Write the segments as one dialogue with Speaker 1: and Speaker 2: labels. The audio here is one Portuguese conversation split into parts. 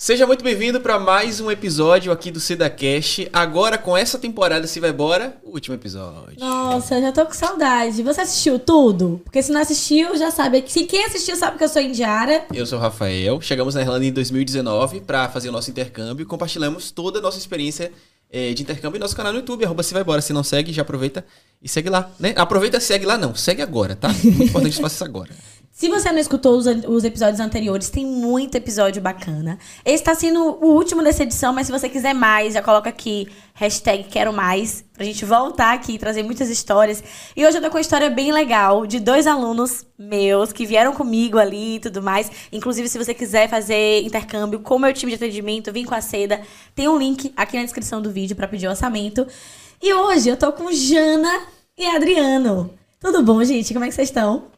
Speaker 1: Seja muito bem-vindo para mais um episódio aqui do SedaCast. Agora, com essa temporada Se Vai Embora, o último episódio.
Speaker 2: Nossa, eu já tô com saudade. Você assistiu tudo? Porque se não assistiu, já sabe. Se quem assistiu sabe que eu sou indiara.
Speaker 1: Eu sou o Rafael. Chegamos na Irlanda em 2019 para fazer o nosso intercâmbio e compartilhamos toda a nossa experiência eh, de intercâmbio em nosso canal no YouTube, arroba Se Vai Embora. Se não segue, já aproveita e segue lá, né? Aproveita e segue lá, não. Segue agora, tá? Muito importante que faça isso agora.
Speaker 2: Se você não escutou os, os, episódios anteriores, tem muito episódio bacana. Esse tá sendo o último dessa edição, mas se você quiser mais, já coloca aqui hashtag quero mais, pra gente voltar aqui e trazer muitas histórias. E hoje eu tô com uma história bem legal de dois alunos meus que vieram comigo ali e tudo mais. Inclusive, se você quiser fazer intercâmbio com o meu time de atendimento, vim com a Seda, tem um link aqui na descrição do vídeo para pedir orçamento. E hoje eu tô com Jana e Adriano. Tudo bom, gente? Como é que vocês estão?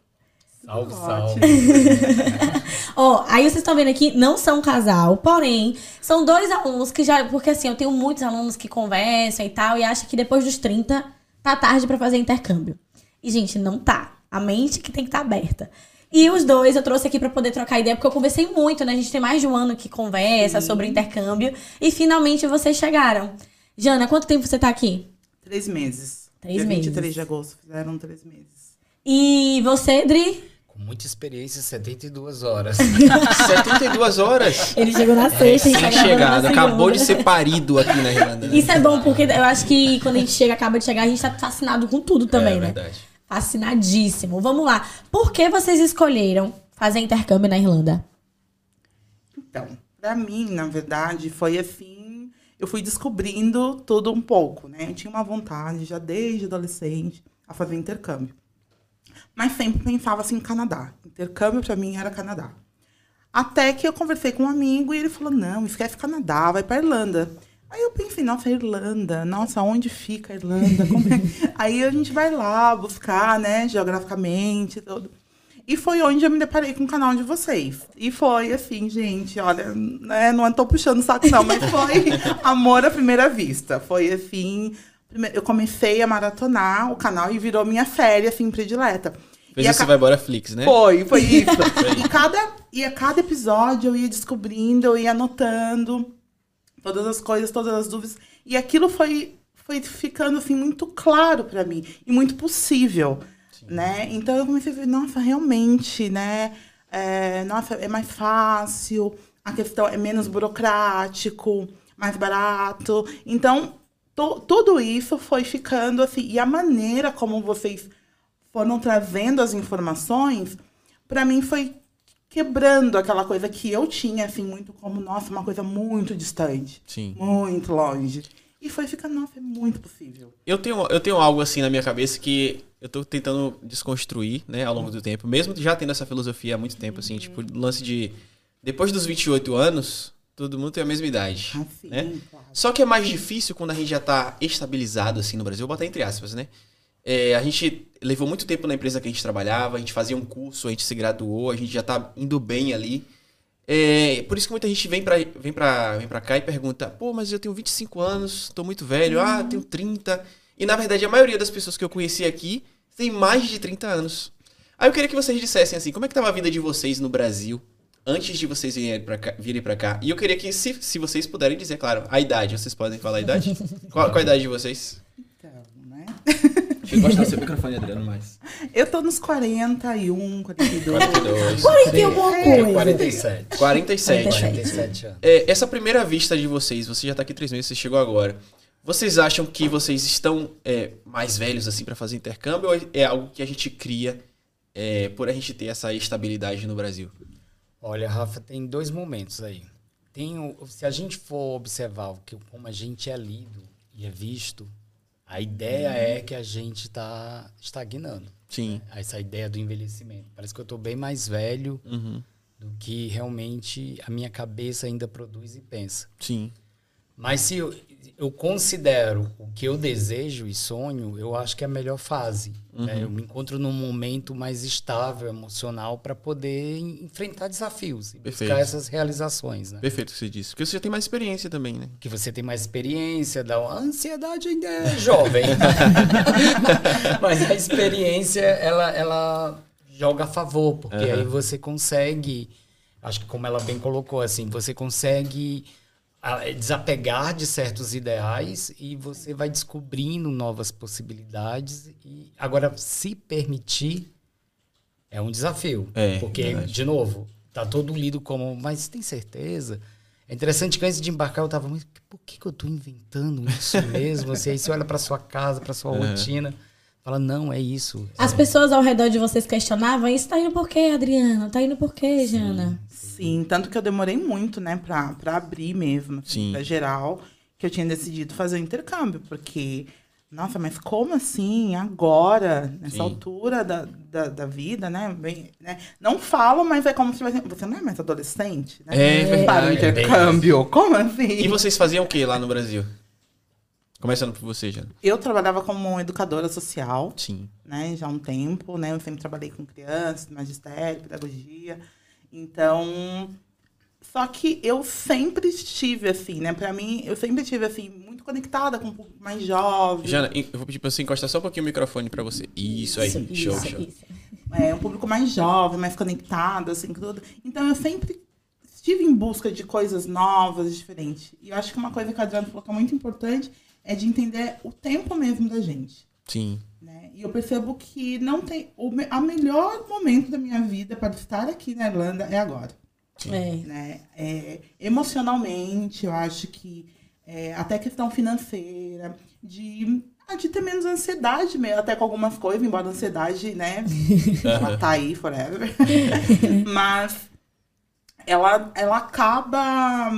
Speaker 3: Salve, salve.
Speaker 2: Ó, aí vocês estão vendo aqui, não são um casal, porém, são dois alunos que já. Porque assim, eu tenho muitos alunos que conversam e tal, e acham que depois dos 30 tá tarde para fazer intercâmbio. E, gente, não tá. A mente que tem que estar tá aberta. E os dois eu trouxe aqui para poder trocar ideia, porque eu conversei muito, né? A gente tem mais de um ano que conversa Sim. sobre intercâmbio. E finalmente vocês chegaram. Jana, quanto tempo você tá aqui?
Speaker 4: Três meses.
Speaker 2: Três
Speaker 4: Dia
Speaker 2: meses.
Speaker 4: 23 de agosto, fizeram três meses.
Speaker 2: E você, Dri?
Speaker 3: Muita experiência, 72 horas.
Speaker 1: 72 horas?
Speaker 2: Ele chegou na sexta
Speaker 1: e tá chegado, acabou de ser parido aqui na Irlanda.
Speaker 2: Né? Isso é bom, porque eu acho que quando a gente chega, acaba de chegar, a gente tá fascinado com tudo também, é,
Speaker 1: né?
Speaker 2: Verdade. Fascinadíssimo. Vamos lá. Por que vocês escolheram fazer intercâmbio na Irlanda?
Speaker 4: Então, pra mim, na verdade, foi assim. Eu fui descobrindo tudo um pouco, né? Eu tinha uma vontade, já desde adolescente, a fazer intercâmbio mas sempre pensava assim Canadá. Intercâmbio para mim era Canadá. Até que eu conversei com um amigo e ele falou: não, esquece Canadá, vai para Irlanda. Aí eu pensei, nossa, Irlanda, nossa, onde fica a Irlanda? É? Aí a gente vai lá buscar, né, geograficamente, tudo. E foi onde eu me deparei com o canal de vocês. E foi assim, gente, olha, né, não estou puxando o saco não, mas foi amor à primeira vista. Foi assim, eu comecei a maratonar o canal e virou minha série, assim, predileta.
Speaker 1: Fez e Você Vai Embora Flix, né?
Speaker 4: Foi, foi isso. e, cada, e a cada episódio eu ia descobrindo, eu ia anotando todas as coisas, todas as dúvidas. E aquilo foi, foi ficando, assim, muito claro para mim. E muito possível, Sim. né? Então eu comecei a ver, nossa, realmente, né? É, nossa, é mais fácil, a questão é menos burocrático, mais barato. Então, to, tudo isso foi ficando assim. E a maneira como vocês foram trazendo as informações, para mim foi quebrando aquela coisa que eu tinha, assim, muito como, nossa, uma coisa muito distante.
Speaker 1: Sim.
Speaker 4: Muito longe. E foi ficando, nossa, é muito possível.
Speaker 1: Eu tenho, eu tenho algo assim na minha cabeça que eu tô tentando desconstruir, né, ao longo do tempo. Mesmo já tendo essa filosofia há muito tempo, assim, tipo, lance de. Depois dos 28 anos, todo mundo tem a mesma idade. Ah, sim, né? Claro. Só que é mais difícil quando a gente já tá estabilizado, assim, no Brasil. Vou botar entre aspas, né? É, a gente levou muito tempo na empresa que a gente trabalhava, a gente fazia um curso, a gente se graduou, a gente já tá indo bem ali. É, por isso que muita gente vem pra, vem, pra, vem pra cá e pergunta: pô, mas eu tenho 25 anos, tô muito velho, uhum. ah, tenho 30. E na verdade a maioria das pessoas que eu conheci aqui tem mais de 30 anos. Aí eu queria que vocês dissessem assim: como é que tava a vida de vocês no Brasil antes de vocês virem pra cá? Virem pra cá? E eu queria que, se, se vocês puderem dizer, claro, a idade, vocês podem falar a idade? qual, qual a idade de vocês?
Speaker 4: Então, né?
Speaker 1: Deixa eu gostar do seu microfone, Adriano, mais.
Speaker 4: Eu tô nos 41, 42.
Speaker 1: 42.
Speaker 2: 40 alguma coisa.
Speaker 3: 47.
Speaker 1: 47.
Speaker 3: 47 anos.
Speaker 1: É, essa primeira vista de vocês, você já tá aqui três meses, você chegou agora. Vocês acham que vocês estão é, mais velhos assim para fazer intercâmbio ou é algo que a gente cria é, por a gente ter essa estabilidade no Brasil?
Speaker 3: Olha, Rafa, tem dois momentos aí. Tem o, se a gente for observar o que, como a gente é lido e é visto a ideia é que a gente está estagnando.
Speaker 1: Sim.
Speaker 3: Né? Essa ideia do envelhecimento. Parece que eu estou bem mais velho
Speaker 1: uhum.
Speaker 3: do que realmente a minha cabeça ainda produz e pensa.
Speaker 1: Sim.
Speaker 3: Mas se eu, eu considero o que eu desejo e sonho, eu acho que é a melhor fase. Uhum. Né? Eu me encontro num momento mais estável, emocional, para poder enfrentar desafios e Perfeito. buscar essas realizações. Né?
Speaker 1: Perfeito o que você disse. Porque você já tem mais experiência também, né?
Speaker 3: Que você tem mais experiência, da a ansiedade ainda é jovem. Mas a experiência, ela, ela joga a favor, porque uhum. aí você consegue Acho que como ela bem colocou, assim, você consegue desapegar de certos ideais e você vai descobrindo novas possibilidades. E agora, se permitir, é um desafio.
Speaker 1: É,
Speaker 3: porque,
Speaker 1: verdade.
Speaker 3: de novo, tá todo lido como, mas tem certeza? É interessante que antes de embarcar eu tava, mas por que, que eu tô inventando isso mesmo? Assim, aí você olha para sua casa, para sua rotina, fala, não, é isso.
Speaker 2: As pessoas ao redor de vocês questionavam, isso tá indo por quê, Adriana? Tá indo por quê, Jana?
Speaker 4: Sim, tanto que eu demorei muito, né, pra, pra abrir mesmo, assim,
Speaker 1: Sim.
Speaker 4: pra geral, que eu tinha decidido fazer o intercâmbio, porque, nossa, mas como assim, agora, nessa
Speaker 1: Sim.
Speaker 4: altura da, da, da vida, né, bem, né, não falo, mas é como se você, você não é mais adolescente, né?
Speaker 1: É verdade.
Speaker 4: Para o
Speaker 3: É
Speaker 4: intercâmbio, como assim?
Speaker 1: E vocês faziam o que lá no Brasil? Começando por você, Jana.
Speaker 4: Eu trabalhava como educadora social,
Speaker 1: Sim.
Speaker 4: né, já há um tempo, né? Eu sempre trabalhei com crianças, magistério, pedagogia. Então, só que eu sempre estive assim, né? Pra mim, eu sempre estive assim muito conectada com um público mais jovem,
Speaker 1: Jana, eu vou pedir pra você encostar só um pouquinho o microfone pra você. Isso aí,
Speaker 2: Isso,
Speaker 1: show,
Speaker 2: isso,
Speaker 1: show.
Speaker 2: isso.
Speaker 4: é, um público mais jovem, mais conectado, assim, tudo. Então, eu sempre estive em busca de coisas novas, diferentes. E eu acho que uma coisa que a Adriana falou que é muito importante é de entender o tempo mesmo da gente.
Speaker 1: Sim.
Speaker 4: né? E eu percebo que não tem. O me- a melhor momento da minha vida para estar aqui na Irlanda é agora.
Speaker 2: É.
Speaker 4: Né? É, emocionalmente, eu acho que é, até questão financeira, de, ah, de ter menos ansiedade mesmo, até com algumas coisas, embora a ansiedade, né? ela tá aí forever. Mas ela, ela acaba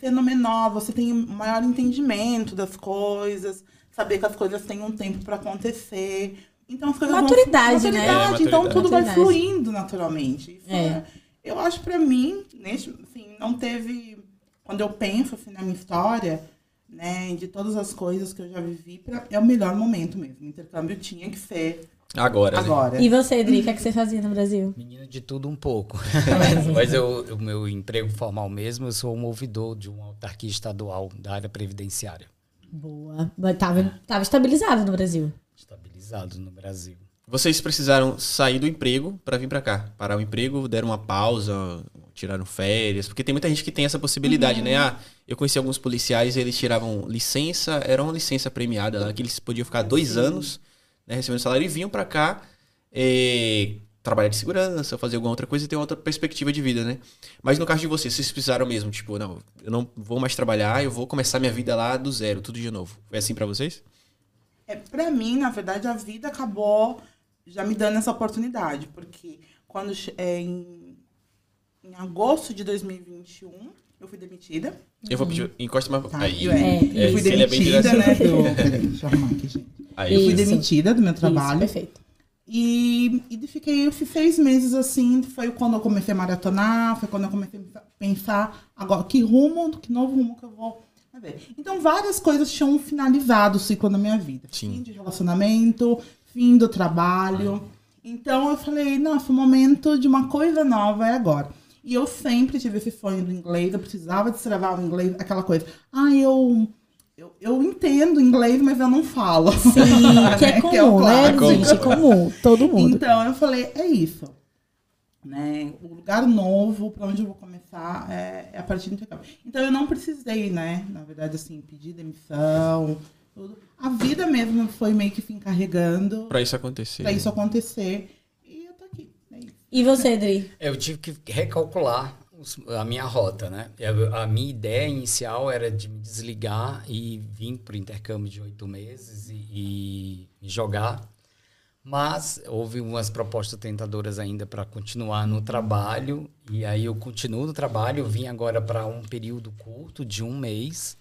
Speaker 4: sendo menor, você tem um maior entendimento das coisas, saber que as coisas têm um tempo para acontecer. Então, as coisas vão-
Speaker 2: Maturidade, né?
Speaker 4: Maturidade,
Speaker 1: É,
Speaker 4: Então
Speaker 1: maturidade.
Speaker 4: tudo vai
Speaker 2: Maturidade.
Speaker 4: fluindo naturalmente. Isso
Speaker 2: É.
Speaker 4: é- eu acho pra mim, nesse, assim, não teve. Quando eu penso assim, na minha história, né, de todas as coisas que eu já vivi, pra, é o melhor momento mesmo. O intercâmbio tinha que ser
Speaker 1: Agora, né?
Speaker 4: agora.
Speaker 2: E você, Adri, o que, é que você fazia no Brasil?
Speaker 3: Menina de tudo um pouco. Mas eu, o meu emprego formal mesmo, eu sou um ouvidor de uma autarquia estadual da área previdenciária.
Speaker 2: Boa. Mas Tava, tava estabilizado no Brasil.
Speaker 3: Estabilizado no Brasil.
Speaker 1: Vocês precisaram sair do emprego pra vir pra cá. Parar o emprego, deram uma pausa, tiraram férias. Porque tem muita gente que tem essa possibilidade, né? Ah, eu conheci alguns policiais, eles tiravam licença, era uma licença premiada lá, que eles podiam ficar dois anos, né, recebendo salário e vinham pra cá eh, trabalhar de segurança, fazer alguma outra coisa e ter outra perspectiva de vida, né? Mas no caso de vocês, vocês precisaram mesmo, tipo, não, eu não vou mais trabalhar, eu vou começar minha vida lá do zero, tudo de novo. Foi assim pra vocês?
Speaker 4: É, pra mim, na verdade, a vida acabou já me dando essa oportunidade, porque quando é, em, em agosto de 2021 eu fui demitida.
Speaker 1: Eu vou pedir, encosta mais.
Speaker 4: Tá?
Speaker 1: Aí,
Speaker 4: é, eu fui
Speaker 1: é bem
Speaker 4: demitida, né? Do, peraí, deixa eu arrumar aqui, gente.
Speaker 1: Aí,
Speaker 4: Eu fui
Speaker 2: Isso.
Speaker 4: demitida do meu
Speaker 2: Isso,
Speaker 4: trabalho.
Speaker 2: perfeito.
Speaker 4: E, e fiquei eu seis meses assim. Foi quando eu comecei a maratonar, foi quando eu comecei a pensar agora que rumo, que novo rumo que eu vou fazer. Então, várias coisas tinham finalizado o ciclo na minha vida.
Speaker 1: Sim.
Speaker 4: Fim de relacionamento, fim do trabalho. Então eu falei, nossa, o momento de uma coisa nova é agora. E eu sempre tive esse sonho do inglês, eu precisava destravar o inglês, aquela coisa. Ah, eu, eu, eu entendo inglês, mas eu não falo.
Speaker 2: Sim, que é
Speaker 4: Que é o
Speaker 2: comum, né,
Speaker 4: clássico.
Speaker 2: gente? Comum. Todo mundo.
Speaker 4: Então eu falei, é isso. Né? O lugar novo para onde eu vou começar é, é a partir do intercâmbio. Então eu não precisei, né? Na verdade, assim, pedir demissão. Tudo. A vida mesmo foi meio que se encarregando
Speaker 1: pra isso acontecer.
Speaker 4: para isso acontecer. E eu tô aqui. É isso.
Speaker 2: E você, Adri?
Speaker 3: Eu tive que recalcular a minha rota, né? Eu- A minha ideia inicial era de me desligar e vir para o intercâmbio de oito meses e, e jogar. Mas houve umas propostas tentadoras ainda para continuar no trabalho. E aí eu continuo no trabalho. Eu vim agora para um período curto de um mês.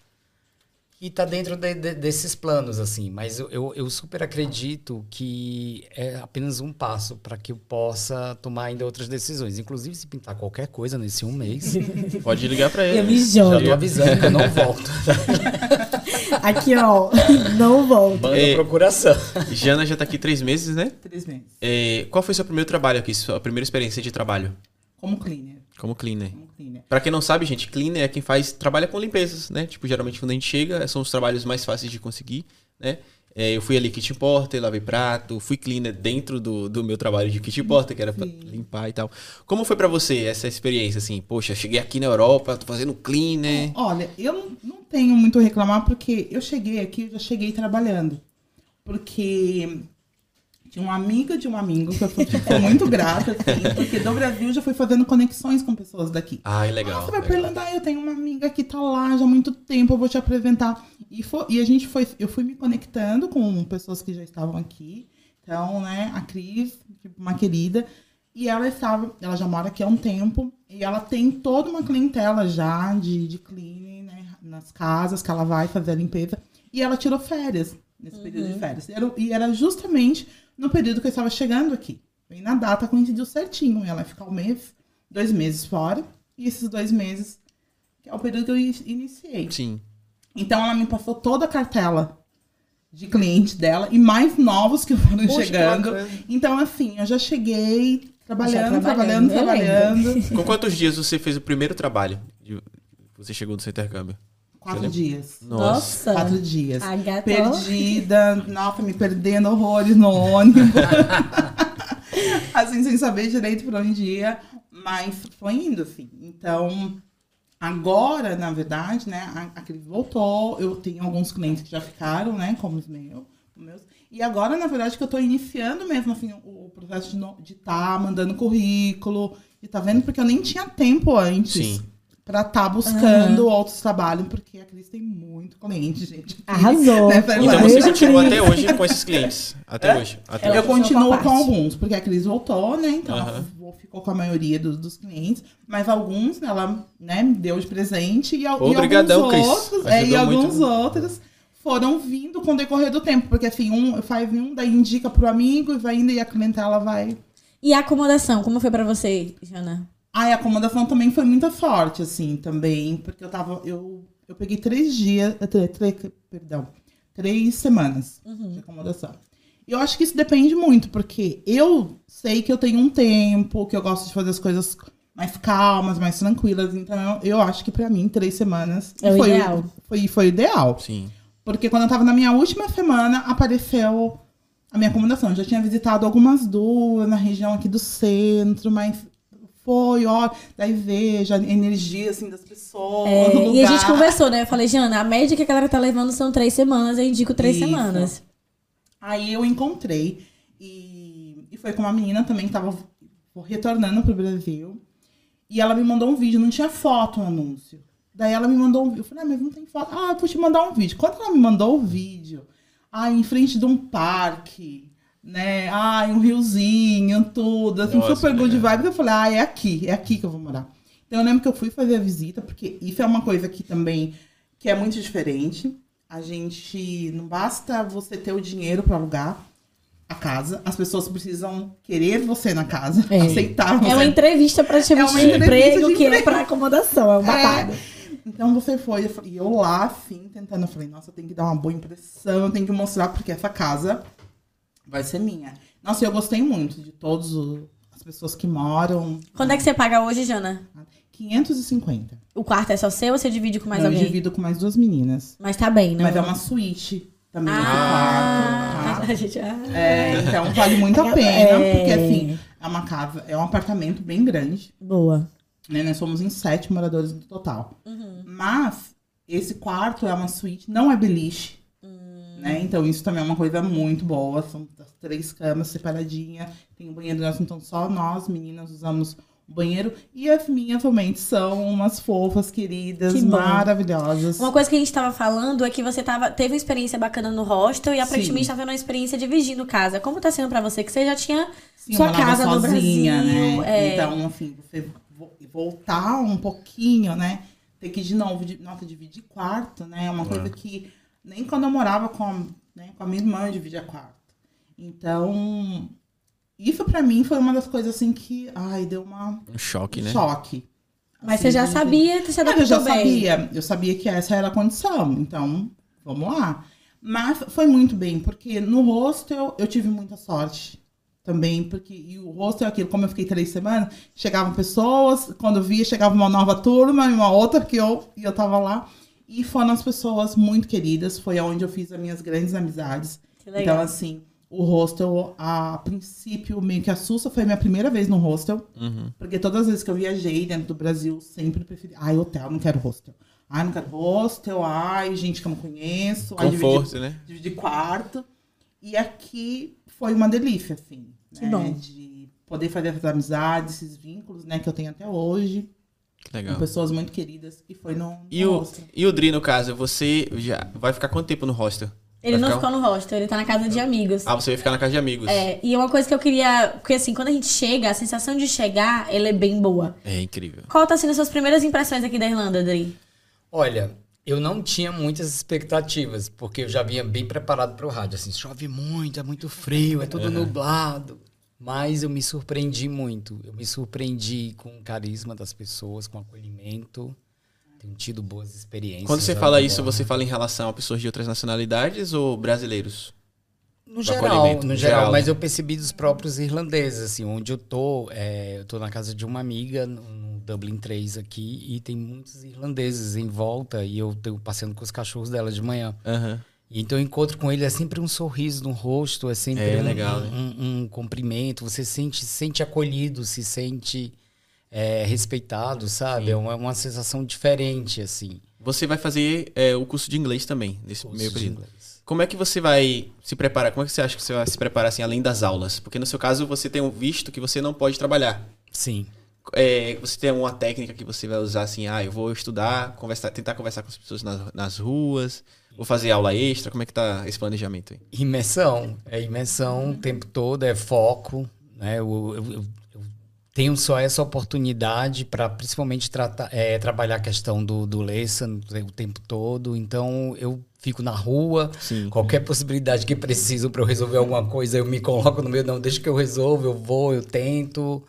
Speaker 3: E tá dentro de- de- desses planos, assim. Mas eu, eu, eu super acredito que é apenas um passo para que eu possa tomar ainda outras decisões. Inclusive, se pintar qualquer coisa nesse um mês,
Speaker 1: Pode ligar pra ele.
Speaker 2: Eu me
Speaker 3: já tô avisando que eu não volto.
Speaker 2: Aqui, ó. Não volto.
Speaker 3: Manda
Speaker 1: É.
Speaker 3: procuração.
Speaker 1: Jana já tá aqui três meses, né?
Speaker 4: Três meses.
Speaker 1: É, qual foi seu primeiro trabalho aqui? Sua primeira experiência de trabalho?
Speaker 4: Como cleaner.
Speaker 1: Como cleaner.
Speaker 4: Como cleaner.
Speaker 1: Pra quem não sabe, gente, cleaner é quem faz trabalha com limpezas, né? Tipo, geralmente quando a gente chega, são os trabalhos mais fáceis de conseguir, né? É, eu fui ali kitchen porter, lavei prato, fui cleaner dentro do, do meu trabalho de kitchen porter, que era pra limpar e tal. Como foi pra você essa experiência, assim? Poxa, cheguei aqui na Europa, tô fazendo cleaner.
Speaker 4: Olha, eu não, não tenho muito a reclamar porque eu cheguei aqui, eu já cheguei trabalhando. Porque uma amiga de um amigo que eu fui, fui muito grata, assim, porque do Brasil já fui fazendo conexões com pessoas daqui.
Speaker 1: Ai, legal.
Speaker 4: Ah, você vai
Speaker 1: legal.
Speaker 4: perguntar, eu tenho uma amiga que tá lá já há muito tempo, eu vou te apresentar. E, foi, e a gente foi, eu fui me conectando com pessoas que já estavam aqui. Então, né, a Cris, tipo, uma querida, e ela estava, ela já mora aqui há um tempo, e ela tem toda uma clientela já de, de cleaning, né, nas casas que ela vai fazer a limpeza. E ela tirou férias, nesse período de férias. E era, e era justamente no período que eu estava chegando aqui. Bem na data coincidiu certinho. Ela ia ficar um mês, dois meses fora. E esses dois meses, que é o período que eu in- iniciei.
Speaker 1: Sim.
Speaker 4: Então ela me passou toda a cartela de clientes dela e mais novos que foram
Speaker 1: Poxa, que
Speaker 4: chegando.
Speaker 1: bacana.
Speaker 4: Então, assim, eu já cheguei trabalhando,
Speaker 2: Já
Speaker 4: trabalhando,
Speaker 2: trabalhando,
Speaker 4: trabalhando.
Speaker 1: Com quantos dias você fez o primeiro trabalho? de- Você chegou no seu intercâmbio?
Speaker 4: Quatro dias.
Speaker 2: Nossa.
Speaker 4: Quatro dias.
Speaker 2: A gata, ó.
Speaker 4: Perdida, nossa, me perdendo horrores no ônibus. assim, sem saber direito por onde ia. Mas foi indo, assim. Então, agora, na verdade, né, a, a Cris voltou. Eu tenho alguns clientes que já ficaram, né, como os meus. os meus. E agora, na verdade, que eu tô iniciando mesmo, assim, o, o processo de estar de tá mandando currículo. E tá vendo? Porque eu nem tinha tempo antes.
Speaker 1: Sim.
Speaker 4: Pra estar buscando outros trabalhos, porque a Cris tem muito cliente, gente.
Speaker 2: Arrasou.
Speaker 4: Né,
Speaker 1: Então você continua até hoje com esses clientes? Até hoje? Até
Speaker 2: Ela
Speaker 4: Eu
Speaker 1: hoje.
Speaker 4: continuo
Speaker 2: com
Speaker 4: alguns, porque a Cris voltou, né? Então ela
Speaker 1: Aham.
Speaker 4: ficou- com a maioria dos, dos clientes. Mas alguns ela né, me deu de presente e, al- e
Speaker 1: Obrigadão,
Speaker 4: alguns
Speaker 1: Cris.
Speaker 4: outros. é, e alguns
Speaker 1: muito.
Speaker 4: outros foram vindo com o decorrer do tempo. Porque assim, um faz um, daí indica pro amigo e vai indo e a clientela vai.
Speaker 2: E a acomodação, como foi pra você, Jana?
Speaker 4: E a acomodação também foi muito forte, assim, também. Porque eu tava. Eu, eu peguei três dias. eh, tre- tre- perdão. Três semanas de acomodação. E eu acho que isso depende muito, porque eu sei que eu tenho um tempo, que eu gosto de fazer as coisas mais calmas, mais tranquilas. Então, eu, eu acho que pra mim, três semanas
Speaker 2: É
Speaker 4: foi,
Speaker 2: ideal.
Speaker 4: Foi, foi ideal.
Speaker 1: Sim.
Speaker 4: Porque quando eu tava na minha última semana, apareceu a minha acomodação. Eu já tinha visitado algumas duas na região aqui do centro, mas foi, ó, daí veja a energia, assim, das pessoas,
Speaker 2: É, e a gente conversou, né? Eu falei, Jana, a média que a galera tá levando são três semanas, eu indico três
Speaker 4: Isso.
Speaker 2: semanas.
Speaker 4: Aí eu encontrei, e, e foi com uma menina também que tava retornando pro Brasil, e ela me mandou um vídeo, não tinha foto no anúncio. Daí ela me mandou um vídeo, eu falei, ah, mas não tem foto. Ah, eu vou te mandar um vídeo. Quando ela me mandou o vídeo, ah, em frente de um parque, né, ah, um riozinho, tudo, assim,
Speaker 1: Nossa,
Speaker 4: super good
Speaker 1: é.
Speaker 4: vibes, eu falei, ah, é aqui, é aqui que eu vou morar. Então eu lembro que eu fui fazer a visita, porque isso é uma coisa que também, que é muito diferente. A gente, não basta você ter o dinheiro para alugar a casa, as pessoas precisam querer você na casa,
Speaker 2: É.
Speaker 4: aceitar você.
Speaker 2: É uma entrevista pra te
Speaker 4: É uma entrevista
Speaker 2: emprego
Speaker 4: de
Speaker 2: que é
Speaker 4: emprego.
Speaker 2: pra acomodação, é um babado.
Speaker 4: Então você foi, eu falei- e eu lá, assim, tentando, eu falei, nossa, eu tenho que dar uma boa impressão, eu tenho que mostrar, porque essa casa vai ser minha. Nossa, eu gostei muito de todas as pessoas que moram.
Speaker 2: Quando é que você paga hoje, Jana?
Speaker 4: 550.
Speaker 2: O quarto é só seu ou você divide com mais
Speaker 4: Não, eu
Speaker 2: alguém?
Speaker 4: divido com mais duas meninas.
Speaker 2: Mas tá bem, né?
Speaker 4: Mas é uma suíte também
Speaker 2: Ah,
Speaker 4: quarto, tá?
Speaker 2: a gente... ah.
Speaker 4: É, então vale muito a pena,
Speaker 2: É.
Speaker 4: porque assim, é uma casa, é um apartamento bem grande,
Speaker 2: Boa.
Speaker 4: né? Nós somos em sete moradores no total.
Speaker 2: Uhum.
Speaker 4: Mas esse quarto é uma suíte, não é beliche. Né? Então isso também é uma coisa muito boa. São as três camas separadinhas. Tem o banheiro nosso, então só nós, meninas, usamos o banheiro. E as minhas realmente são umas fofas, queridas,
Speaker 2: Que
Speaker 4: maravilhosas.
Speaker 2: Uma coisa que a gente tava falando é que você tava, teve uma experiência bacana no hostel e aparentemente
Speaker 4: Sim.
Speaker 2: tá tendo uma experiência dividindo casa. Como tá sendo pra você? Que você já tinha
Speaker 4: Sim,
Speaker 2: sua casa no
Speaker 4: sozinha,
Speaker 2: Brasil.
Speaker 4: né?
Speaker 2: é.
Speaker 4: Então, assim, você vo- voltar um pouquinho, né? Ter que de novo, de, nossa, dividir quarto, né? É uma coisa que nem quando eu morava com, a- né, com a minha irmã eu dividia quarto. Então, isso pra mim foi uma das coisas assim que, ai, deu uma
Speaker 1: Um choque, né?
Speaker 4: choque.
Speaker 2: Mas
Speaker 4: Assim,
Speaker 2: você já sabia, você
Speaker 4: Ah,
Speaker 2: adaptou
Speaker 4: eu já
Speaker 2: bem.
Speaker 4: sabia, eu sabia que essa era a condição, então vamos lá. Mas foi muito bem, porque no hostel eu tive muita sorte também, porque e o hostel é aquilo, como eu fiquei três semanas, chegavam pessoas, quando eu via, chegava uma nova turma e uma outra, que eu, e eu tava lá. E foram as pessoas muito queridas, foi onde eu fiz as minhas grandes amizades.
Speaker 2: Que legal.
Speaker 4: Então, assim, o hostel, a princípio, meio que assusta, foi a minha primeira vez no hostel.
Speaker 1: Uhum.
Speaker 4: Porque todas as vezes que eu viajei dentro do Brasil, sempre preferi. Ai, hotel, não quero hostel. Ai, não quero hostel. Ai, gente que eu não conheço. Ai,
Speaker 1: Conforto,
Speaker 4: dividir,
Speaker 1: né?
Speaker 4: dividir quarto. E aqui foi uma delícia, assim.
Speaker 2: Que
Speaker 4: né?
Speaker 2: bom.
Speaker 4: De poder fazer essas amizades, esses vínculos, né, que eu tenho até hoje.
Speaker 1: Que
Speaker 4: Com
Speaker 1: legal.
Speaker 4: pessoas muito queridas. E foi no, no
Speaker 1: E o,
Speaker 4: hostel.
Speaker 1: e o Dri, no caso, você já vai ficar quanto tempo no hostel?
Speaker 2: Ele
Speaker 1: Vai
Speaker 2: não
Speaker 1: ficar-
Speaker 2: ficou no hostel, ele tá na casa de amigos.
Speaker 1: Ah, você vai ficar na casa de amigos.
Speaker 2: É, e uma coisa que eu queria. Porque assim, quando a gente chega, a sensação de chegar, ela é bem boa.
Speaker 1: É incrível.
Speaker 2: Qual tá sendo as suas primeiras impressões aqui da Irlanda, Adri?
Speaker 3: Olha, eu não tinha muitas expectativas, porque eu já vinha bem preparado para o rádio. Assim, chove muito, é muito frio, é tudo nublado. Mas eu me surpreendi muito. Eu me surpreendi com o carisma das pessoas, com o acolhimento. Tenho tido boas experiências.
Speaker 1: Quando você fala isso, você fala em relação a pessoas de outras nacionalidades ou brasileiros?
Speaker 3: No geral, no geral,
Speaker 1: geral,
Speaker 3: mas
Speaker 1: né?
Speaker 3: eu percebi dos próprios irlandeses, assim, onde eu tô, é, eu tô na casa de uma amiga, no, Dublin 3 aqui, e tem muitos irlandeses em volta, e eu tô passeando com os cachorros dela de manhã.
Speaker 1: Aham.
Speaker 3: Então eu encontro com ele, é sempre um sorriso no rosto, é sempre
Speaker 1: É,
Speaker 3: um,
Speaker 1: legal, né?
Speaker 3: um, um cumprimento, você se sente, se sente acolhido, se sente é, respeitado, sabe? É uma, uma sensação diferente, assim.
Speaker 1: Você vai fazer é, o curso de inglês também, nesse
Speaker 3: curso
Speaker 1: meio período. Como é que você vai se preparar? Como é que você acha que você vai se preparar assim, além das aulas? Porque no seu caso você tem um visto que você não pode trabalhar.
Speaker 3: Sim.
Speaker 1: É, você tem uma técnica que você vai usar assim, ah, eu vou estudar, conversar, tentar conversar com as pessoas nas, nas ruas, vou fazer aula extra, como é que tá esse planejamento aí?
Speaker 3: Imersão. É imersão o tempo todo, é foco. Né? Eu, eu- eu- eu tenho só essa oportunidade para principalmente tratar, é, trabalhar a questão do, do lesson o tempo todo. Então eu fico na rua.
Speaker 1: Sim.
Speaker 3: Qualquer possibilidade que preciso para eu resolver alguma coisa, eu me coloco no meio. Não, deixa que eu resolvo, eu vou, eu tento.